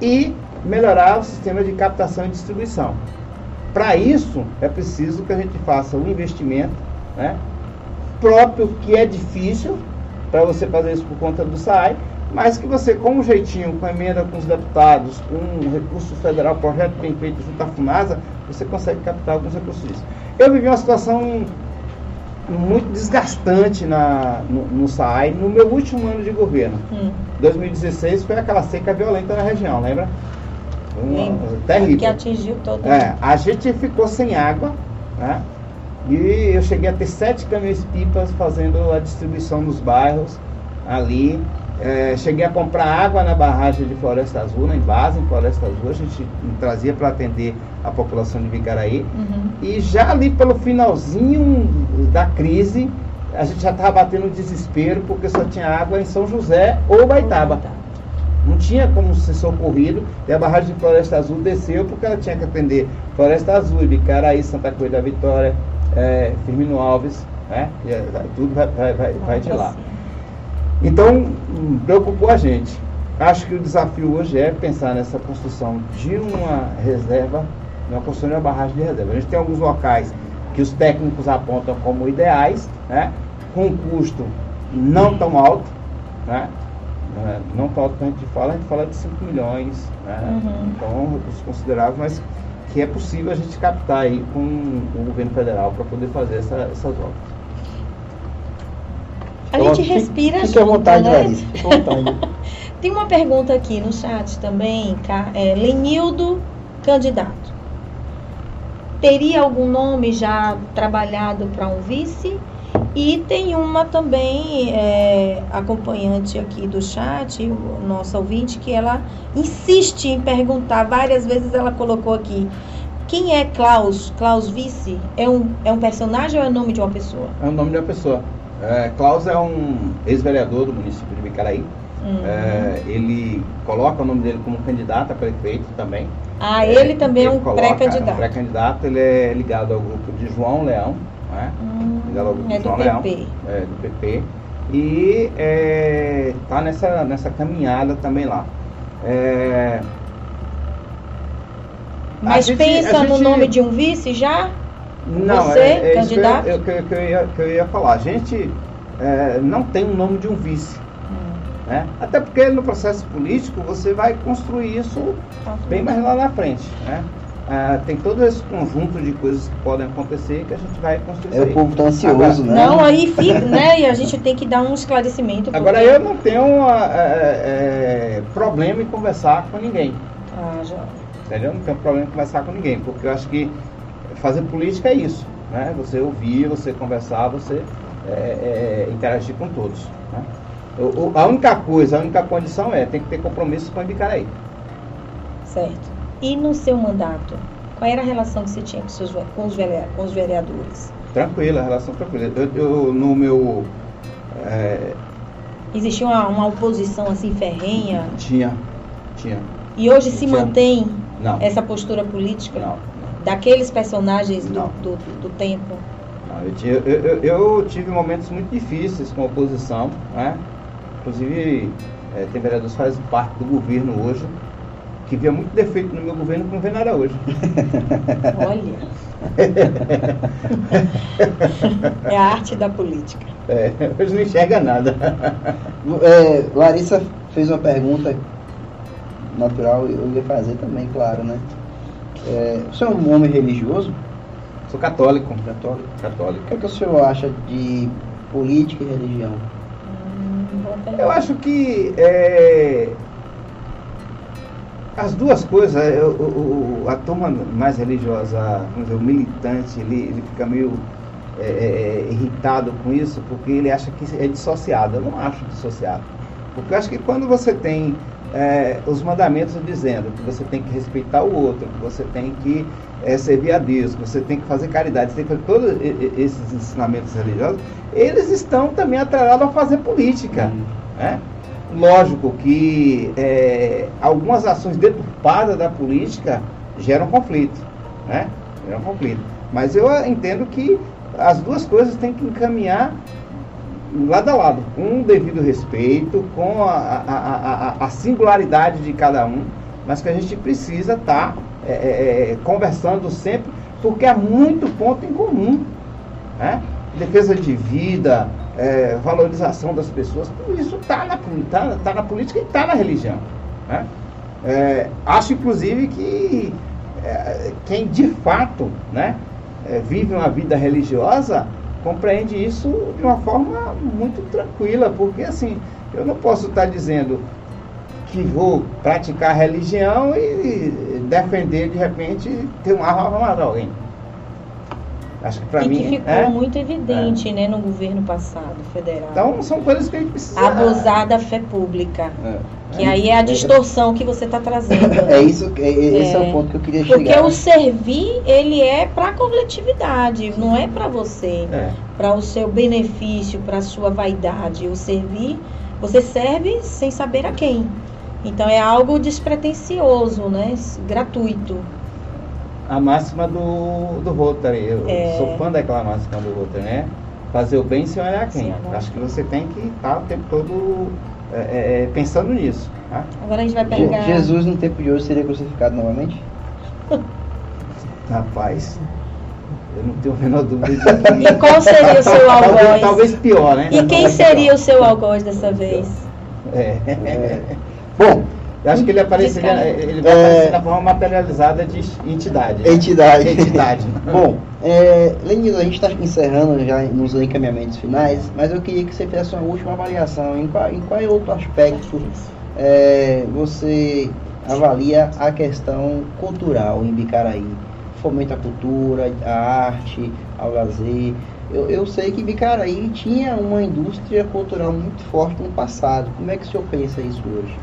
Speaker 3: e melhorar o sistema de captação e distribuição. Para isso, é preciso que a gente faça um investimento né, próprio, que é difícil para você fazer isso por conta do SAI, mas que você, com um jeitinho, com emenda com os deputados, com um recurso federal, projeto bem feito junto à FUNASA, você consegue captar alguns recursos disso. Eu vivi uma situação muito desgastante na, no, no SAI no meu último ano de governo. Hum. 2016 foi aquela seca violenta na região, lembra?
Speaker 2: Uma, terrível. Que atingiu todo é,
Speaker 3: A gente ficou sem água, né? E eu cheguei a ter sete caminhões-pipas fazendo a distribuição nos bairros ali. É, cheguei a comprar água na barragem de Floresta Azul, na base em Floresta Azul, a gente trazia para atender a população de Vicaraí. Uhum. E já ali pelo finalzinho da crise, a gente já estava batendo desespero porque só tinha água em São José ou Baitaba. Não tinha como ser socorrido e a barragem de Floresta Azul desceu porque ela tinha que atender Floresta Azul, Vicaraí, Santa Cruz da Vitória, é, Firmino Alves, né? E, é, tudo vai, vai, vai, vai de lá. Então, hum, preocupou a gente. Acho que o desafio hoje é pensar nessa construção de uma reserva, uma construção de uma barragem de reserva. A gente tem alguns locais que os técnicos apontam como ideais, né? com um custo não tão alto, né? É, não tão alto que a gente fala, a gente fala de 5 milhões, né? uhum. então recursos consideráveis, mas que é possível a gente captar aí com o governo federal para poder fazer essa, essas obras.
Speaker 2: A gente respira
Speaker 1: Fique à vontade, né? Larissa.
Speaker 2: Tem uma pergunta aqui no chat também, é, Lenildo, candidato. Teria algum nome já trabalhado para um vice? E tem uma também é, acompanhante aqui do chat, o nosso ouvinte, que ela insiste em perguntar, várias vezes ela colocou aqui. Quem é Klaus? Klaus Vice? É um, é um personagem ou é o nome de uma pessoa?
Speaker 3: É o nome de uma pessoa. É, Klaus é um ex-vereador do município de Bicaraí. Uhum. É, ele coloca o nome dele como candidato a prefeito também.
Speaker 2: Ah, ele também é um pré-candidato. Um
Speaker 3: pré-candidato, ele é ligado ao grupo de João Leão, né?
Speaker 2: Hum, ligado ao grupo é de João Leão,
Speaker 3: é, do PP. E está é, nessa, nessa caminhada também lá. É,
Speaker 2: Mas gente, pensa gente, no nome de um vice já?
Speaker 3: Não, Você, é, é candidato? Isso que eu, que, eu ia, que eu ia falar. A gente é, não tem o nome de um vice. Hum. Né? Até porque no processo político você vai construir isso bem mais lá na frente. Né? Ah, tem todo esse conjunto de coisas que podem acontecer que a gente vai construir.
Speaker 1: É, o povo tá ansioso,
Speaker 2: agora,
Speaker 1: né?
Speaker 2: Não, aí fica, né? E a gente tem que dar um esclarecimento.
Speaker 3: Porque... Agora eu não tenho uma, é, é, problema em conversar com ninguém.
Speaker 2: Ah, já.
Speaker 3: Entendeu? Não tenho problema em conversar com ninguém, porque eu acho que fazer política é isso, né? Você ouvir, você conversar, você é, é, interagir com todos. Né? O, o, a única coisa, a única condição é tem que ter compromisso com a Bicaraí.
Speaker 2: Certo. E no seu mandato, qual era a relação que você tinha com, seus, com, os, com os vereadores?
Speaker 3: Tranquila, a relação tranquila. Eu, eu no meu. É...
Speaker 2: Existia uma, uma, oposição assim ferrenha?
Speaker 3: Tinha, tinha.
Speaker 2: E hoje se tinha. mantém não. essa postura política?
Speaker 3: Não.
Speaker 2: Daqueles personagens do, do, do, tempo?
Speaker 3: Não, eu, tinha, eu, eu, eu, tive momentos muito difíceis com a oposição, né? Inclusive, é, tem vereadores que fazem parte do governo hoje que via muito defeito no meu governo que não vê nada hoje.
Speaker 2: Olha. é a arte da política.
Speaker 3: É, hoje não enxerga nada.
Speaker 1: É, Larissa fez uma pergunta natural, eu ia fazer também, claro, né? É, o senhor é um homem religioso?
Speaker 3: Sou católico.
Speaker 1: Católico?
Speaker 3: Católico.
Speaker 1: O que, é que o senhor acha de política e religião?
Speaker 3: Hum, eu acho que é, as duas coisas, eu, o, a turma mais religiosa, vamos dizer, o militante, ele, ele fica meio é, é, é, irritado com isso, porque ele acha que é dissociado. Eu não acho dissociado. Porque eu acho que quando você tem é, os mandamentos dizendo que você tem que respeitar o outro, que você tem que é, servir a Deus, que você tem que fazer caridade, você tem que fazer todos esses ensinamentos religiosos, eles estão também atrelados a fazer política. Uhum. Né? Lógico que é, algumas ações deturpadas da política geram conflito. Né? Geram conflito. Mas eu entendo que as duas coisas têm que encaminhar lado a lado, com um devido respeito, com a, a, a, a, singularidade de cada um, mas que a gente precisa estar tá, é, é, é, conversando sempre, porque há muito ponto em comum. Né? Defesa de vida, é, valorização das pessoas, tudo isso está na, tá, tá na política e está na religião. Né? É, acho, inclusive, que é, quem de fato né, vive uma vida religiosa compreende isso de uma forma muito tranquila, porque assim, eu não posso estar dizendo que vou praticar religião e defender de repente ter uma arma para matar alguém.
Speaker 2: Acho que para mim. que ficou é, muito evidente, é. né, no governo passado federal.
Speaker 3: Então são coisas que a gente precisa.
Speaker 2: Abusar da fé pública. É. Que aí é a distorção que você está trazendo.
Speaker 1: Né? É isso, é, esse é. o ponto que eu queria
Speaker 2: Porque chegar. Porque o servir, ele é para a coletividade, não é para você, é. para o seu benefício, para a sua vaidade. O servir, você serve sem saber a quem. Então é algo despretensioso, né? Gratuito.
Speaker 3: A máxima do, do Rotary, eu é. sou fã daquela máxima do Rotary, né? Fazer o bem sem olhar quem. Acho que você tem que estar o tempo todo é, é, é, pensando nisso. Tá?
Speaker 2: Agora a gente vai pegar.
Speaker 1: Jesus no tempo de hoje seria crucificado novamente?
Speaker 3: Rapaz. Eu não tenho a menor dúvida disso.
Speaker 2: E qual seria o seu algoz?
Speaker 3: Talvez, talvez pior, né?
Speaker 2: E quem seria o seu algoz dessa vez?
Speaker 3: É. Bom, eu acho que ele apareceria, ele vai aparecer na forma materializada de entidade.
Speaker 1: Né? Entidade.
Speaker 3: Entidade.
Speaker 1: Bom, é, Lenino, a gente está encerrando já nos encaminhamentos finais, mas eu queria que você fizesse uma última avaliação. Em qual, em qual outro aspecto é, você avalia a questão cultural em Bicaraí? Fomenta a cultura, a arte, ao lazer. Eu, eu sei que Bicaraí tinha uma indústria cultural muito forte no passado. Como é que o senhor pensa isso hoje?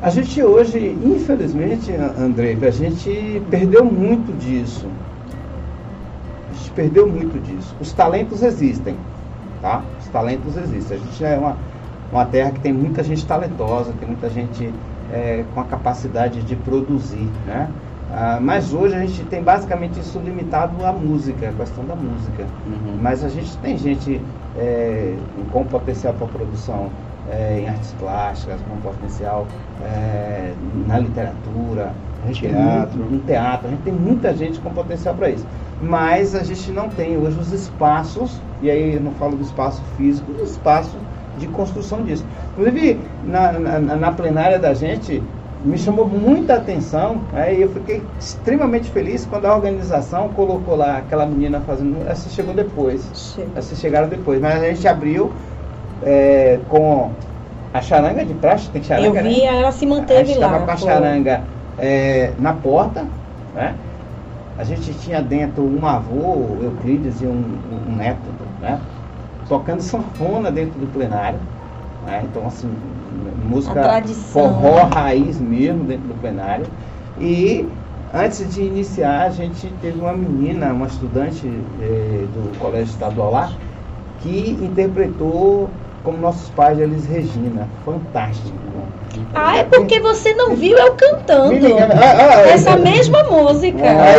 Speaker 3: A gente hoje, infelizmente, André, a gente perdeu muito disso. A gente perdeu muito disso. Os talentos existem, tá? Os talentos existem. A gente é uma, uma terra que tem muita gente talentosa, tem muita gente é, com a capacidade de produzir, né? Ah, mas hoje a gente tem basicamente isso limitado à música, a questão da música. Uhum. Mas a gente tem gente é, com potencial para produção é, em artes plásticas, com potencial é, na literatura, teatro. no teatro. A gente tem muita gente com potencial para isso. Mas a gente não tem hoje os espaços, e aí eu não falo do espaço físico, do espaço de construção disso. Inclusive, na, na, na plenária da gente, me chamou muita atenção, né, e eu fiquei extremamente feliz quando a organização colocou lá aquela menina fazendo. Essa chegou depois. Chega. Essa chegaram depois, mas a gente abriu é, com a charanga de praxe, tem charanga.
Speaker 2: Eu vi, né? ela se manteve a gente
Speaker 3: lá. Estava com a charanga é, na porta, né? A gente tinha dentro um avô, Euclides, e um, um neto, né? Tocando sanfona dentro do plenário. Né? Então, assim, música forró raiz mesmo dentro do plenário. E antes de iniciar, a gente teve uma menina, uma estudante eh, do colégio estadual lá, que interpretou como nossos pais, eles Regina. Fantástico.
Speaker 2: Ah, é porque você não viu eu cantando ah, ah, essa mesma música. Ah,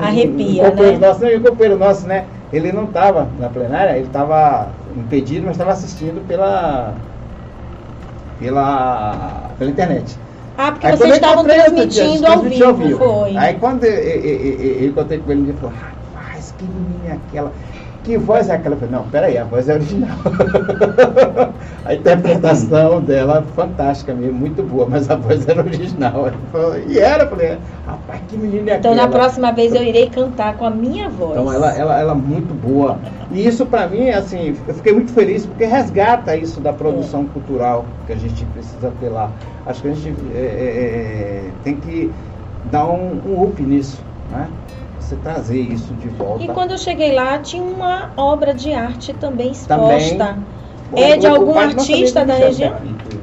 Speaker 2: Arrepia,
Speaker 3: né? Nosso, o companheiro nosso, né? Ele não estava na plenária, ele estava impedido, mas estava assistindo pela, pela, pela internet.
Speaker 2: Ah, porque Aí, vocês estavam transmitindo ao vivo, ao vivo,
Speaker 3: foi. Aí quando eu, eu, eu, eu encontrei com ele, ele falou, rapaz, que menina é aquela que voz é aquela? Eu falei, não, peraí, a voz é original. a interpretação dela fantástica mesmo, muito boa, mas a voz era original. E era, eu falei, rapaz, que menina é
Speaker 2: Então
Speaker 3: aquela?
Speaker 2: na próxima vez eu irei cantar com a minha voz.
Speaker 3: Então ela, ela, ela muito boa. E isso para mim, assim, eu fiquei muito feliz porque resgata isso da produção é. cultural que a gente precisa ter lá. Acho que a gente é, é, é tem que dar um, um up nisso, né? Você trazer isso de volta.
Speaker 2: E quando eu cheguei lá, tinha uma obra de arte também exposta. Também, é de algum artista da região?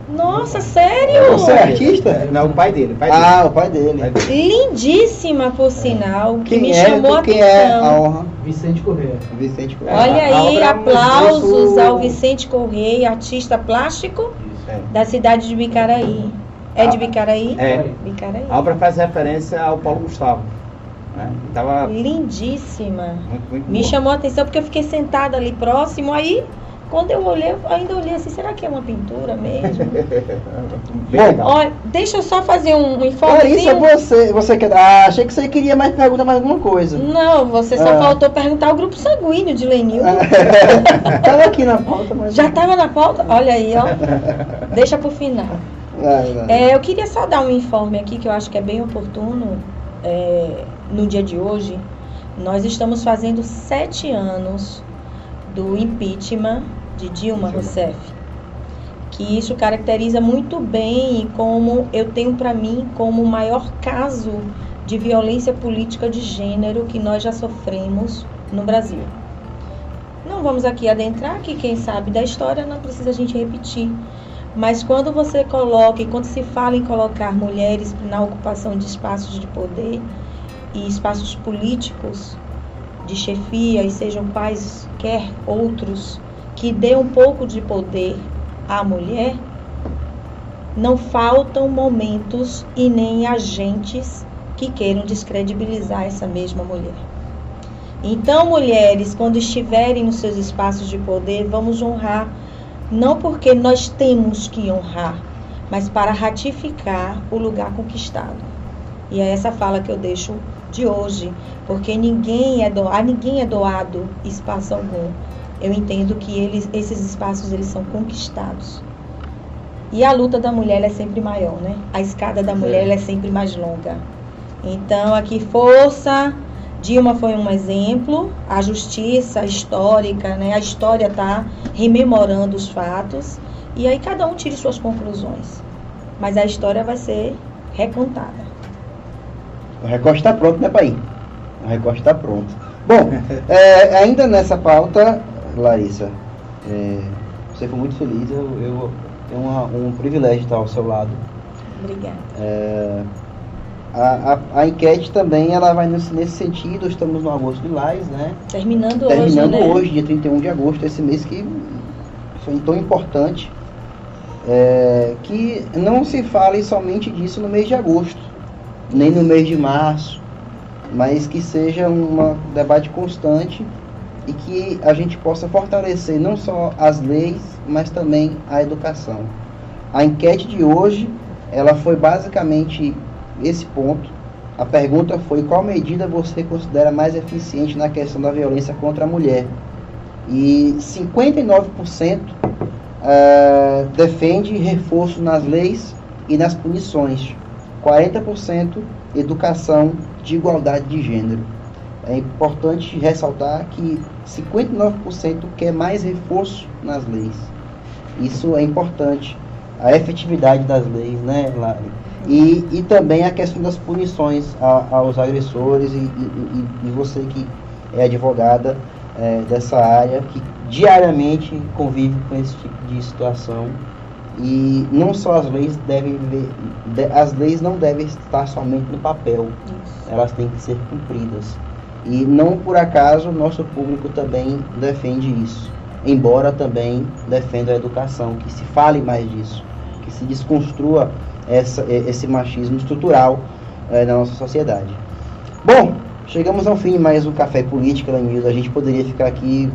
Speaker 2: Nossa, sério?
Speaker 1: Você é artista?
Speaker 3: Não, o pai dele. O pai
Speaker 1: ah,
Speaker 3: dele.
Speaker 1: o pai dele.
Speaker 2: Lindíssima, por sinal, que
Speaker 1: Quem
Speaker 2: me
Speaker 1: é,
Speaker 2: chamou a
Speaker 1: quem
Speaker 2: atenção.
Speaker 1: é a honra?
Speaker 5: Vicente Correia.
Speaker 1: Vicente Correia.
Speaker 2: Olha
Speaker 3: A-
Speaker 2: aí,
Speaker 3: é
Speaker 2: aplausos ao Vicente Correia, artista plástico
Speaker 3: É.
Speaker 2: da cidade de Bicaraí. É de
Speaker 3: Ah,
Speaker 2: Bicaraí?
Speaker 3: É.
Speaker 2: Bicaraí.
Speaker 3: A obra faz referência ao Paulo Gustavo. Né? Tava
Speaker 2: Lindíssima.
Speaker 3: muito, muito
Speaker 2: Me
Speaker 3: boa.
Speaker 2: chamou a atenção porque eu fiquei sentada ali próximo, aí quando eu olhei, eu ainda olhei assim, será que é uma pintura mesmo?
Speaker 3: Bem
Speaker 1: Bom.
Speaker 2: Olha, deixa eu só fazer um, um
Speaker 1: Larissa,
Speaker 2: informezinho.
Speaker 1: você, você quer. Ah, achei que você queria mais perguntar mais alguma coisa.
Speaker 2: Não, você só
Speaker 1: Ah.
Speaker 2: faltou perguntar o grupo sanguíneo de Lenil.
Speaker 1: Tava aqui na pauta, mas.
Speaker 2: Já estava na pauta? Olha aí, ó. Deixa pro final.
Speaker 1: Vai, vai.
Speaker 2: É, eu queria só dar um informe aqui que eu acho que é bem oportuno é, no dia de hoje. Nós estamos fazendo sete anos do impeachment de Dilma Rousseff. Que isso caracteriza muito bem como eu tenho para mim como o maior caso de violência política de gênero que nós já sofremos no Brasil. Não vamos aqui adentrar, que quem sabe da história não precisa a gente repetir. Mas quando você coloca, e quando se fala em colocar mulheres na ocupação de espaços de poder e espaços políticos de chefia, e sejam quais quer outros, que dê um pouco de poder à mulher, não faltam momentos e nem agentes que queiram descredibilizar essa mesma mulher. Então, mulheres, quando estiverem nos seus espaços de poder, vamos honrar não porque nós temos que honrar, mas para ratificar o lugar conquistado. E é essa fala que eu deixo de hoje, porque ninguém é doado, a ninguém é doado espaço algum. Eu entendo que eles, esses espaços eles são conquistados. E a luta da mulher é sempre maior, né? A escada da mulher ela é sempre mais longa. Então, aqui força. Dilma foi um exemplo, a justiça histórica, né? A história está rememorando os fatos e aí cada um tire suas conclusões. Mas a história vai ser recontada.
Speaker 1: O recorte está pronto, né, pai? O recorte está pronto. Bom, é, ainda nessa pauta, Larissa, é, você foi muito feliz. Eu, eu tenho uma- um privilégio estar ao seu lado.
Speaker 2: Obrigada.
Speaker 1: É, a, a, a enquete também ela vai nesse, nesse sentido. Estamos no agosto de Lais, né?
Speaker 2: Terminando,
Speaker 1: Terminando
Speaker 2: hoje, né?
Speaker 1: hoje, dia 31 de agosto, esse mês que foi tão importante. é, que não se fale somente disso no mês de agosto, nem no mês de março, mas que seja um debate constante e que a gente possa fortalecer não só as leis, mas também a educação. A enquete de hoje, ela foi basicamente esse ponto. A pergunta foi qual medida você considera mais eficiente na questão da violência contra a mulher. E 59% eh, defende reforço nas leis e nas punições. 40% educação de igualdade de gênero. É importante ressaltar que 59% quer mais reforço nas leis. Isso é importante. A efetividade das leis, né, Lari? E, e também a questão das punições a- aos agressores e, e- e- você que é advogada é, dessa área, que diariamente convive com esse tipo de situação. E não só as leis devem ver, as leis não devem estar somente no papel,
Speaker 2: Isso.
Speaker 1: elas têm que ser cumpridas. E não por acaso o nosso público também defende isso, embora também defenda a educação, que se fale mais disso, que se desconstrua essa, esse machismo estrutural eh, na nossa sociedade. Bom, chegamos ao fim de mais um Café Política, Lenildo. A gente poderia ficar aqui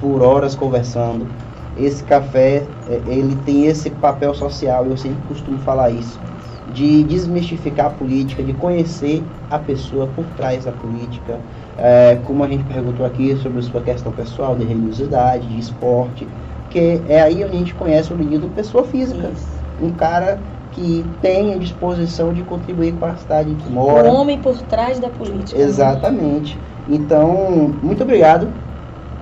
Speaker 1: por horas conversando. Esse café, eh, ele tem esse papel social, eu sempre costumo falar isso, de desmistificar a política, de conhecer a pessoa por trás da política, é, como a gente perguntou aqui sobre sua questão pessoal, de religiosidade, de esporte, que é aí a gente conhece o Lenildo pessoa física,
Speaker 2: Isso.
Speaker 1: um cara que tem a disposição de contribuir com a cidade em que
Speaker 2: O
Speaker 1: mora.
Speaker 2: homem por trás da política. né?
Speaker 1: Exatamente. Então, muito obrigado.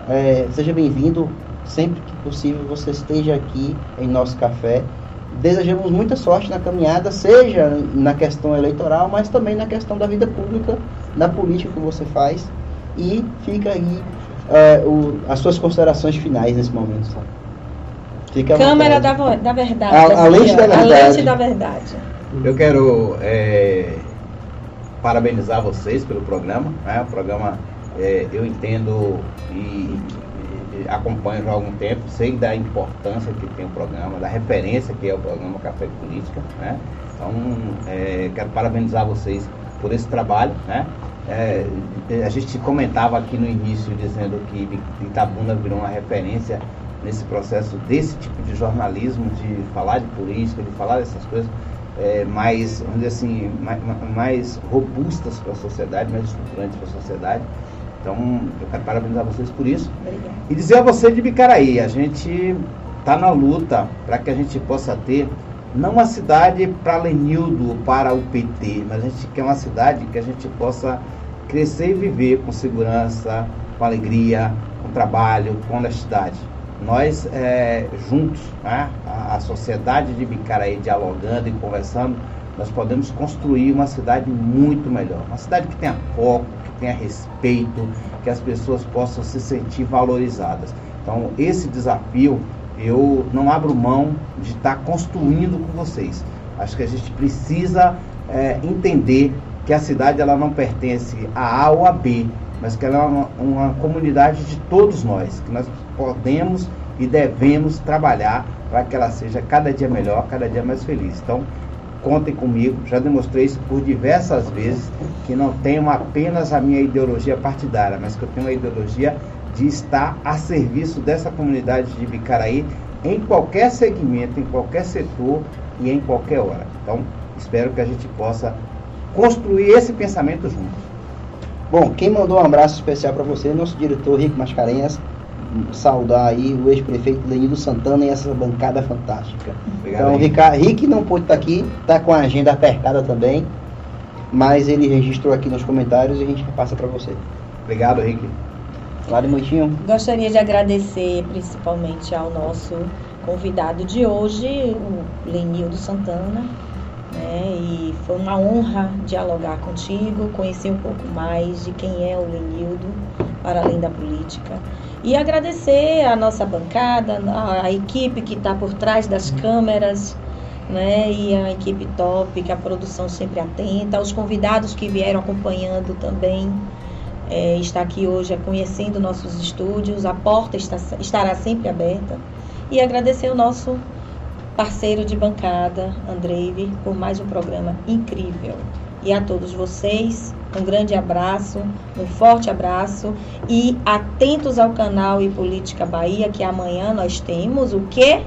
Speaker 1: É, seja bem-vindo. Sempre que possível você esteja aqui em nosso café. Desejamos muita sorte na caminhada, seja na questão eleitoral, mas também na questão da vida pública, da política que você faz. E fica aí é, o- as suas considerações finais nesse momento. Sabe?
Speaker 2: Fica Câmera da, da Verdade.
Speaker 1: A, a lente da Verdade. A lente
Speaker 2: da Verdade.
Speaker 3: Eu quero é, parabenizar vocês pelo programa. Né? O programa, é, eu entendo e, acompanho já há algum tempo, sei da importância que tem o programa, da referência que é o programa Café de Política. Né? Então, é, quero parabenizar vocês por esse trabalho. Né? É, a gente comentava aqui no início dizendo que Itabuna virou uma referência nesse processo desse tipo de jornalismo, de falar de política, de falar dessas coisas é, mais, vamos dizer assim, mais, mais robustas para a sociedade, mais estruturantes para a sociedade. Então, eu quero parabenizar vocês por isso. Obrigada. E dizer a você de Bicaraí, a gente está na luta para que a gente possa ter não uma cidade para Lenildo, para o PT, mas a gente quer uma cidade que a gente possa crescer e viver com segurança, com alegria, com trabalho, com honestidade. Nós, é, juntos, né, a, a sociedade de Bicaraí, dialogando e conversando, nós podemos construir uma cidade muito melhor. Uma cidade que tenha foco, tenha respeito, que as pessoas possam se sentir valorizadas. Então, esse desafio eu não abro mão de estar construindo com vocês. Acho que a gente precisa é, entender que a cidade ela não pertence a A ou a B, mas que ela é uma, uma comunidade de todos nós, que nós podemos e devemos trabalhar para que ela seja cada dia melhor, cada dia mais feliz. Então, contem comigo, já demonstrei isso por diversas vezes, que não tenho apenas a minha ideologia partidária, mas que eu tenho uma ideologia de estar a serviço dessa comunidade de Bicaraí em qualquer segmento, em qualquer setor e em qualquer hora. Então, espero que a gente possa construir esse pensamento juntos.
Speaker 1: Bom, quem mandou um abraço especial para você é nosso diretor Rico Mascarenhas. Saudar aí o ex-prefeito Lenildo Santana e essa bancada fantástica. Obrigado, então, Ricardo, Rick não pôde estar aqui, está com a agenda apertada também, mas ele registrou aqui nos comentários e a gente passa para você.
Speaker 3: Obrigado, Rick.
Speaker 1: Claro, Muitinho.
Speaker 2: Gostaria de agradecer principalmente ao nosso convidado de hoje, o Lenildo Santana. Né? E foi uma honra dialogar contigo, conhecer um pouco mais de quem é o Lenildo, para além da política. E agradecer a nossa bancada, a, equipe que está por trás das câmeras, né? E a equipe top, que a produção sempre atenta, os convidados que vieram acompanhando também é, está aqui hoje conhecendo nossos estúdios, a porta está, estará sempre aberta. E agradecer o nosso parceiro de bancada, Andreive, por mais um programa incrível. E a todos vocês, um grande abraço, um forte abraço e atentos ao canal e Política Bahia, que amanhã nós temos o quê?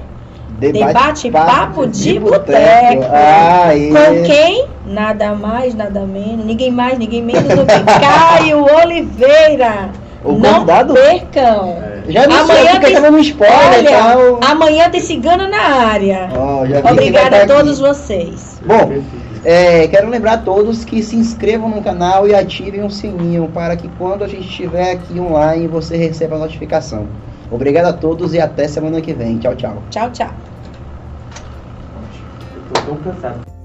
Speaker 2: Debate, papo de, de boteco. Ah, Com quem? Nada mais, nada menos. Ninguém mais, ninguém menos do que Caio Oliveira. O Não convidado... percam.
Speaker 1: É. Já não amanhã sei, tem... no spoiler Olha,
Speaker 2: tal. Amanhã tem cigana na área. Oh, Obrigada a todos aqui. vocês.
Speaker 1: Bom, é, quero lembrar a todos que se inscrevam no canal e ativem o sininho para que quando a gente estiver aqui online você receba a notificação. Obrigado a todos e até semana que vem. Tchau, tchau.
Speaker 2: Tchau, tchau.
Speaker 1: Eu tô tão cansado.